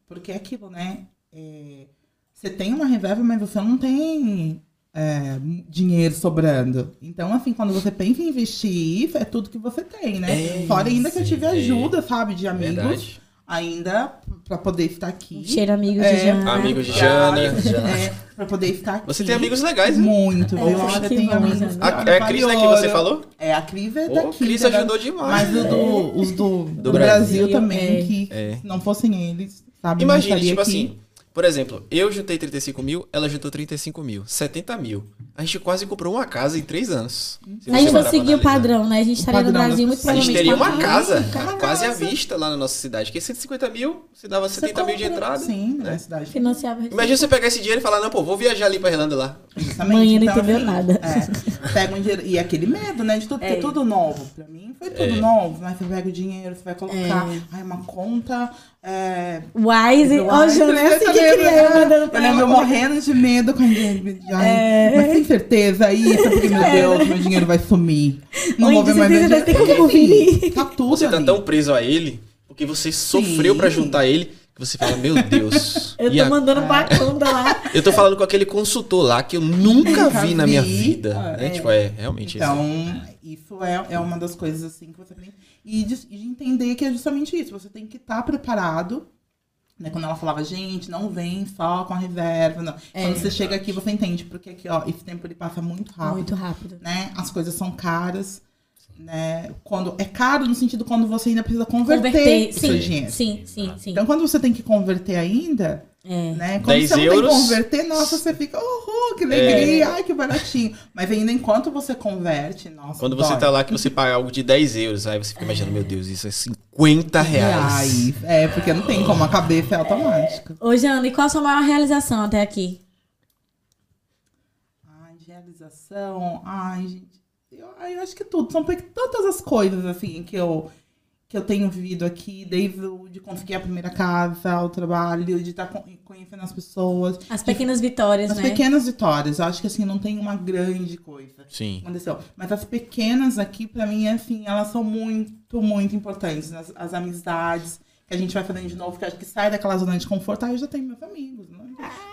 Speaker 4: Porque é aquilo, né? É, você tem uma reserva, mas você não tem é, dinheiro sobrando. Então, assim, quando você pensa em investir é tudo que você tem, né?
Speaker 1: É,
Speaker 4: Fora ainda que eu tive
Speaker 1: é.
Speaker 4: ajuda, sabe, de amigos.
Speaker 1: Verdade.
Speaker 4: Ainda pra poder estar aqui.
Speaker 2: Cheiro amigos
Speaker 4: É,
Speaker 2: de Jana.
Speaker 1: Amigos de Jana.
Speaker 4: É, pra poder estar aqui.
Speaker 1: Você tem amigos legais, né?
Speaker 4: Muito, viu?
Speaker 2: Poxa,
Speaker 4: Olha,
Speaker 2: que
Speaker 4: tem amigos.
Speaker 1: A, é a Cris, né, que você falou?
Speaker 4: É, a Cris é daqui.
Speaker 1: Cris
Speaker 4: da-
Speaker 1: ajudou demais.
Speaker 4: Mas o do- os do, do,
Speaker 1: Brasil.
Speaker 4: Brasil, também,
Speaker 2: É.
Speaker 4: que
Speaker 1: É.
Speaker 4: se não fossem eles, sabe? Estaria
Speaker 1: tipo
Speaker 4: aqui.
Speaker 1: assim, por exemplo, eu juntei 35 mil, ela juntou 35 mil, 70 mil. A gente quase comprou uma casa em três anos. Se
Speaker 2: a gente
Speaker 1: pra
Speaker 2: seguir o padrão, né? A gente estaria no
Speaker 4: padrão
Speaker 2: Brasil muito
Speaker 1: A
Speaker 2: provavelmente.
Speaker 1: gente teria uma casa, quase à vista lá na nossa cidade. Que 150 mil, você dava
Speaker 4: Você
Speaker 1: 70 mil de entrada.
Speaker 4: Sim,
Speaker 1: né?
Speaker 4: na cidade.
Speaker 2: Financiava.
Speaker 1: Imagina você pegar esse dinheiro e falar, não, pô, vou viajar ali pra Irlanda lá.
Speaker 4: Justamente.
Speaker 2: Mãe não entendeu
Speaker 4: assim,
Speaker 2: nada.
Speaker 4: É, pega um dinheiro. E aquele medo, né? De tudo,
Speaker 2: É.
Speaker 4: porque tudo novo. Pra mim foi tudo
Speaker 1: É.
Speaker 4: novo. Mas você pega o dinheiro, você vai colocar.
Speaker 2: É.
Speaker 4: Ai, uma conta. É,
Speaker 2: Wise. Ó, é assim que
Speaker 4: eu
Speaker 2: cria eu mandando pra
Speaker 4: Eu lembro eu morrendo de medo com dinheiro. Ai,
Speaker 2: É.
Speaker 4: Mas tem certeza isso, porque, meu Deus, meu dinheiro vai sumir. Não vou ver mais meu dinheiro.
Speaker 2: tem como conferir.
Speaker 4: Tá tudo
Speaker 1: Você tá
Speaker 4: ali.
Speaker 1: tão preso a ele, porque você sofreu pra juntar ele, que você fala, meu Deus.
Speaker 2: Eu tô
Speaker 1: a-
Speaker 2: mandando pra conta lá.
Speaker 1: Eu tô falando com aquele consultor lá que eu nunca,
Speaker 4: Nunca
Speaker 1: vi, na minha
Speaker 4: vi.
Speaker 1: vida.
Speaker 4: Ah,
Speaker 1: né?
Speaker 4: é.
Speaker 1: Tipo, é realmente isso.
Speaker 4: Então, isso é, é uma das coisas assim que você tem. E de, de entender que é justamente isso. Você tem que estar preparado. Né? Quando ela falava, gente, não vem só com a reserva. Não.
Speaker 2: É.
Speaker 4: Quando você chega aqui, você entende. Porque aqui, ó, esse tempo ele passa muito rápido.
Speaker 2: Muito rápido.
Speaker 4: Né? As coisas são caras. Né? Quando, é caro no sentido quando você ainda precisa converter,
Speaker 2: Converter.
Speaker 4: o seu
Speaker 2: Sim,
Speaker 4: dinheiro.
Speaker 2: sim, sim, sim.
Speaker 4: Então, quando você tem que converter ainda,
Speaker 2: É.
Speaker 4: né? Quando
Speaker 1: 10
Speaker 4: você não tem
Speaker 1: euros.
Speaker 4: que converter, nossa, você fica, oh, que alegria, ai, que baratinho. Mas ainda enquanto você converte, nossa.
Speaker 1: Quando você
Speaker 4: dói.
Speaker 1: tá lá que você paga algo de 10 euros, aí você fica imaginando, meu Deus, isso é 50 reais.
Speaker 4: É, porque não tem como, a cabeça é automática.
Speaker 2: Ô, Jana, e qual a sua maior realização até aqui?
Speaker 4: Ai, realização, ai, gente. Eu, ai, eu acho que tudo. São tantas as coisas, assim, que eu, que eu tenho vivido aqui, desde o de conseguir a primeira casa, o trabalho, de estar conhecendo as pessoas.
Speaker 2: As pequenas vitórias,
Speaker 4: As
Speaker 2: né?
Speaker 4: pequenas vitórias. Eu acho que, assim, não tem uma grande coisa.
Speaker 1: Sim.
Speaker 4: aconteceu. Mas as pequenas aqui, pra mim, assim, elas são muito, muito importantes. As, as amizades que a gente vai fazendo de novo, que acho que sai daquela zona de conforto. Ah, eu já tenho meus amigos. Não,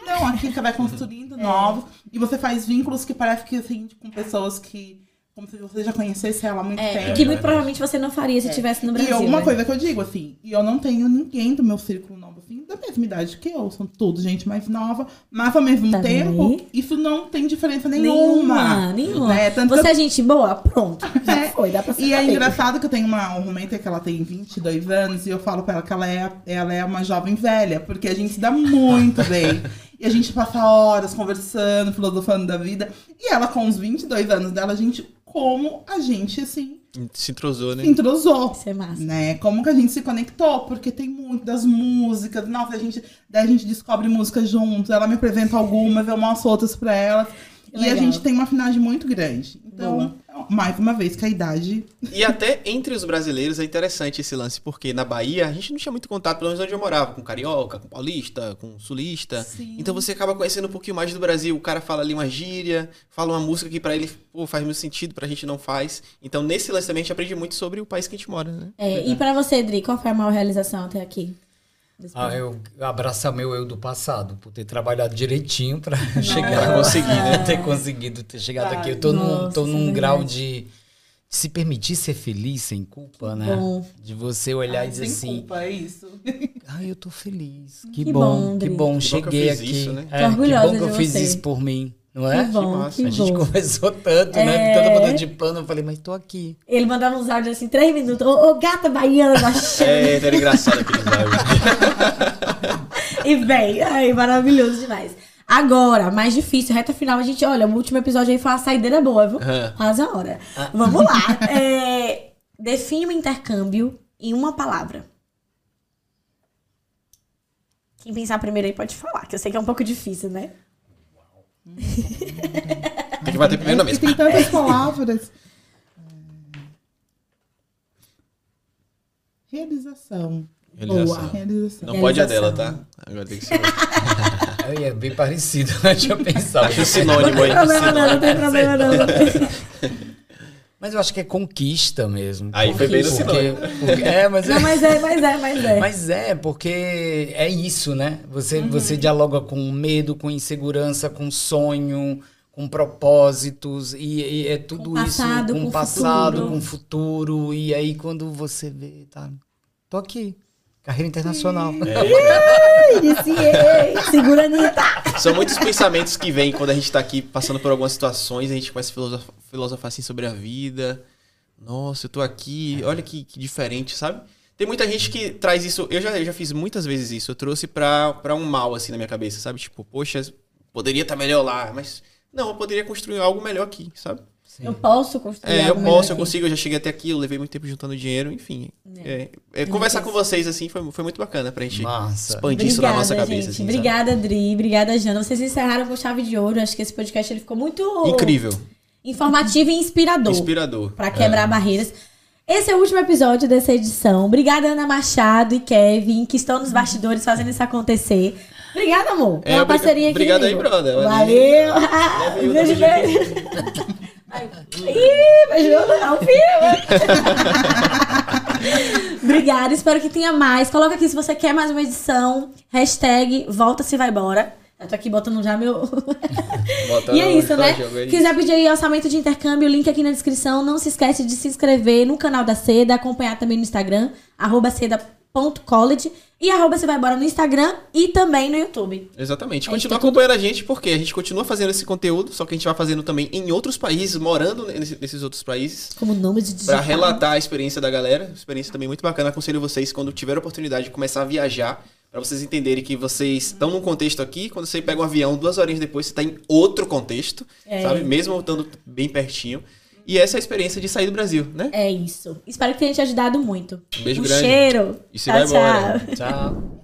Speaker 4: não aqui você vai construindo novos. E você faz vínculos que parece que, assim, com pessoas que... Como se você já conhecesse ela há muito
Speaker 2: É,
Speaker 4: tempo.
Speaker 2: que muito provavelmente você não faria se
Speaker 4: É.
Speaker 2: estivesse no
Speaker 4: E
Speaker 2: Brasil.
Speaker 4: alguma
Speaker 2: né?
Speaker 4: coisa que eu digo, assim, e eu não tenho ninguém do meu círculo novo, assim, da mesma idade que eu. São todos gente mais nova, mas ao mesmo
Speaker 2: Tá
Speaker 4: tempo,
Speaker 2: aí?
Speaker 4: isso não tem diferença
Speaker 2: Nenhuma,
Speaker 4: nenhuma.
Speaker 2: nenhuma.
Speaker 4: Né? Tanto que
Speaker 2: Você é gente boa? Pronto. Já
Speaker 4: É.
Speaker 2: foi, dá pra ser
Speaker 4: E é engraçado que eu tenho uma um roommate que ela tem 22 anos e eu falo pra ela que ela é, ela é uma jovem velha, porque a gente se dá muito bem. E a gente passa horas conversando, filosofando da vida. E ela, com os 22 anos dela, a gente, como a gente, assim,
Speaker 1: Se entrosou, né?
Speaker 4: se entrosou.
Speaker 2: Isso é massa.
Speaker 4: Né? Como que a gente se conectou? Porque tem muito das músicas. Nossa, a gente, daí a gente descobre músicas juntos. Ela me apresenta algumas, eu mostro outras pra ela.
Speaker 2: Que
Speaker 4: E a gente tem uma afinidade muito grande. Então, mais uma vez, que a idade
Speaker 1: E até entre os brasileiros é interessante esse lance, porque na Bahia a gente não tinha muito contato, pelo menos onde eu morava, com carioca, com paulista, com sulista.
Speaker 4: Sim.
Speaker 1: Então você acaba conhecendo um pouquinho mais do Brasil. O cara fala ali uma gíria, fala uma música que pra ele pô, faz muito sentido, pra gente não faz. Então nesse lance também a gente aprende muito sobre o país que a gente mora, né?
Speaker 2: É, e pra você, Dri, qual foi a maior realização até aqui? Desse
Speaker 3: Ah, eu abraçar meu eu do passado, por ter trabalhado direitinho pra
Speaker 1: Pra
Speaker 3: chegar.
Speaker 1: conseguir, né?
Speaker 3: ter conseguido ter chegado aqui. Eu tô num,
Speaker 2: nossa,
Speaker 3: tô
Speaker 2: isso é
Speaker 3: num
Speaker 2: verdade.
Speaker 3: grau de se permitir ser feliz sem culpa, né?
Speaker 2: bom.
Speaker 3: De você olhar
Speaker 4: Ai,
Speaker 3: e dizer
Speaker 4: sem
Speaker 3: assim,
Speaker 4: culpa, é isso.
Speaker 3: ai, eu tô feliz. Que,
Speaker 2: Que
Speaker 3: bom,
Speaker 2: bom,
Speaker 3: que bom,
Speaker 1: Que bom que eu
Speaker 3: cheguei
Speaker 1: fiz
Speaker 3: aqui.
Speaker 1: isso, né?
Speaker 3: É,
Speaker 2: Tô
Speaker 3: que bom que eu
Speaker 2: de
Speaker 3: fiz
Speaker 2: você.
Speaker 3: isso por mim, não é?
Speaker 2: Que bom,
Speaker 1: massa.
Speaker 2: que
Speaker 3: A gente
Speaker 2: bom.
Speaker 3: conversou tanto,
Speaker 2: É.
Speaker 3: né? Todo mundo de plano, eu falei, mas tô aqui.
Speaker 2: Ele mandava uns áudios assim, três minutos. Ô, ô, gata baiana da Xana.
Speaker 1: É, era engraçado aqueles áudios.
Speaker 2: E vem, ai, maravilhoso demais. Agora, mais difícil, reta final, a gente, olha, o último episódio aí foi uma saideira boa, viu?
Speaker 1: Aham.
Speaker 2: Quase a hora. Vamos lá. É, define o intercâmbio em uma palavra. Quem pensar primeiro aí pode falar, que eu sei que é um pouco difícil, né?
Speaker 1: Tem que bater primeiro na
Speaker 4: É
Speaker 1: mesa.
Speaker 4: porque tem tantas palavras. Realização.
Speaker 1: Realização.
Speaker 4: Realização.
Speaker 1: Não pode a
Speaker 2: Realização.
Speaker 1: dela, tá? Agora tem que ser.
Speaker 3: É bem parecido, deixa eu pensar.
Speaker 1: Acho sinônimo aí.
Speaker 2: Não tem problema não, não tem problema não.
Speaker 3: Mas eu acho que é conquista mesmo.
Speaker 1: Aí foi bem no
Speaker 3: Porque-
Speaker 1: sinônimo.
Speaker 3: porque- é, mas
Speaker 2: Não, mas é, mas é, mas é.
Speaker 3: Mas é, porque é isso, né? Você, você dialoga com medo, com insegurança, com sonho, com propósitos, e, e é tudo
Speaker 2: Com passado,
Speaker 3: isso com
Speaker 2: com
Speaker 3: passado,
Speaker 2: futuro.
Speaker 3: com futuro. E aí, quando você vê, tá? Tô aqui. Carreira internacional.
Speaker 2: Iniciei. Segura Anitta.
Speaker 1: São muitos pensamentos que vêm quando a gente tá aqui passando por algumas situações, a gente começa a filosof- filosofar assim sobre a vida. Nossa, eu tô aqui, olha que, que diferente, sabe? Tem muita gente que traz isso, eu já, eu já fiz muitas vezes isso, eu trouxe pra, pra um mal assim na minha cabeça, sabe? Tipo, poxa, poderia estar melhor lá, mas não, eu poderia construir algo melhor aqui, sabe?
Speaker 2: Eu posso construir
Speaker 1: É, eu posso, eu
Speaker 2: aqui.
Speaker 1: consigo, eu já cheguei até aqui, eu levei muito tempo juntando dinheiro, enfim. É, é, conversar com vocês assim foi, foi muito bacana pra gente
Speaker 3: Massa.
Speaker 1: expandir isso na nossa
Speaker 2: Obrigada,
Speaker 1: cabeça. assim, sabe?
Speaker 2: Obrigada, Dri. Obrigada, Jana. Vocês encerraram com chave de ouro. Acho que esse podcast ele ficou muito
Speaker 1: Incrível,
Speaker 2: informativo e inspirador.
Speaker 1: inspirador.
Speaker 2: Pra quebrar barreiras. Esse é o último episódio dessa edição. Obrigada, Ana Machado e Kevin, que estão nos bastidores fazendo isso acontecer. Obrigada, amor,
Speaker 1: É, obri-
Speaker 2: parceria aqui.
Speaker 1: obrigado aí, brother.
Speaker 2: Valeu.
Speaker 1: Leve
Speaker 2: Beijo, beijo. Ih, beijou não, filho. Obrigada, espero que tenha mais. Coloca aqui se você quer mais uma edição. Hashtag volta se vai embora. Eu tô aqui botando já meu. e é isso, né? É Quiser pedir aí orçamento de intercâmbio, link aqui na descrição. Não se esquece de se inscrever no canal da Seda, acompanhar também no Instagram, arroba seda.college e arroba você vai embora no Instagram e também no YouTube.
Speaker 1: Exatamente. É continua acompanhando tudo... a gente, porque a gente continua fazendo esse conteúdo, só que a gente vai fazendo também em outros países, morando nesses outros países.
Speaker 2: Como nome de digital.
Speaker 1: Pra relatar a experiência da galera. Experiência também muito bacana. Aconselho vocês, quando tiver a oportunidade de começar a viajar, para vocês entenderem que vocês estão num contexto aqui, quando você pega um avião, duas horinhas depois, você está em outro contexto, é. sabe? Mesmo estando bem pertinho. E essa é a experiência de sair do Brasil, né?
Speaker 2: É isso. Espero que tenha te ajudado muito.
Speaker 1: Um beijo
Speaker 2: um
Speaker 1: grande.
Speaker 2: cheiro.
Speaker 1: E se tchau, vai embora.
Speaker 3: Tchau.